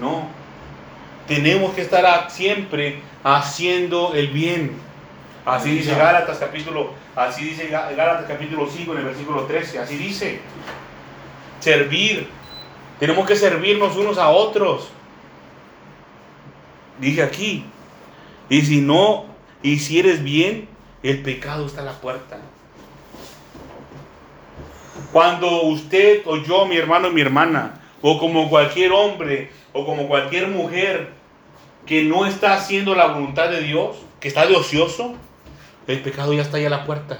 No. Tenemos que estar siempre haciendo el bien. Así dice Gálatas capítulo, así dice Gá- Gálatas capítulo 5 en el versículo 13, así dice. Servir. Tenemos que servirnos unos a otros. Dije aquí. Y si no hicieres bien, el pecado está a la puerta. Cuando usted o yo, mi hermano y mi hermana, o como cualquier hombre o como cualquier mujer que no está haciendo la voluntad de Dios, que está de ocioso, el pecado ya está ahí a la puerta.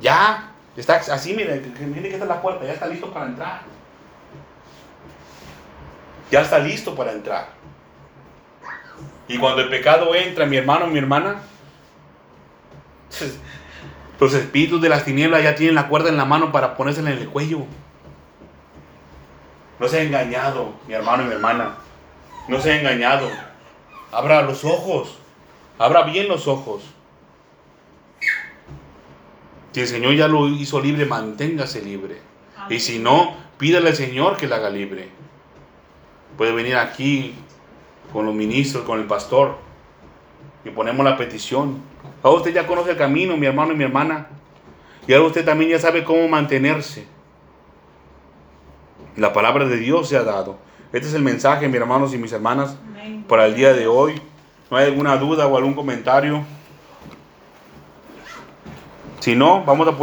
Ya, está así, mire, que- que estar la puerta, ya está listo para entrar. Ya está listo para entrar. Y cuando el pecado entra, mi hermano, mi hermana, los espíritus de las tinieblas ya tienen la cuerda en la mano para ponérsela en el cuello. No se ha engañado, mi hermano y mi hermana. No se ha engañado. Abra los ojos. Abra bien los ojos. Si el Señor ya lo hizo libre, manténgase libre. Y si no, pídale al Señor que la haga libre. Puede venir aquí con los ministros, con el pastor, y ponemos la petición. Ahora usted ya conoce el camino, mi hermano y mi hermana. Y ahora usted también ya sabe cómo mantenerse. La palabra de Dios se ha dado. Este es el mensaje, mis hermanos y mis hermanas, para el día de hoy. ¿No hay alguna duda o algún comentario? Si no, vamos a poner...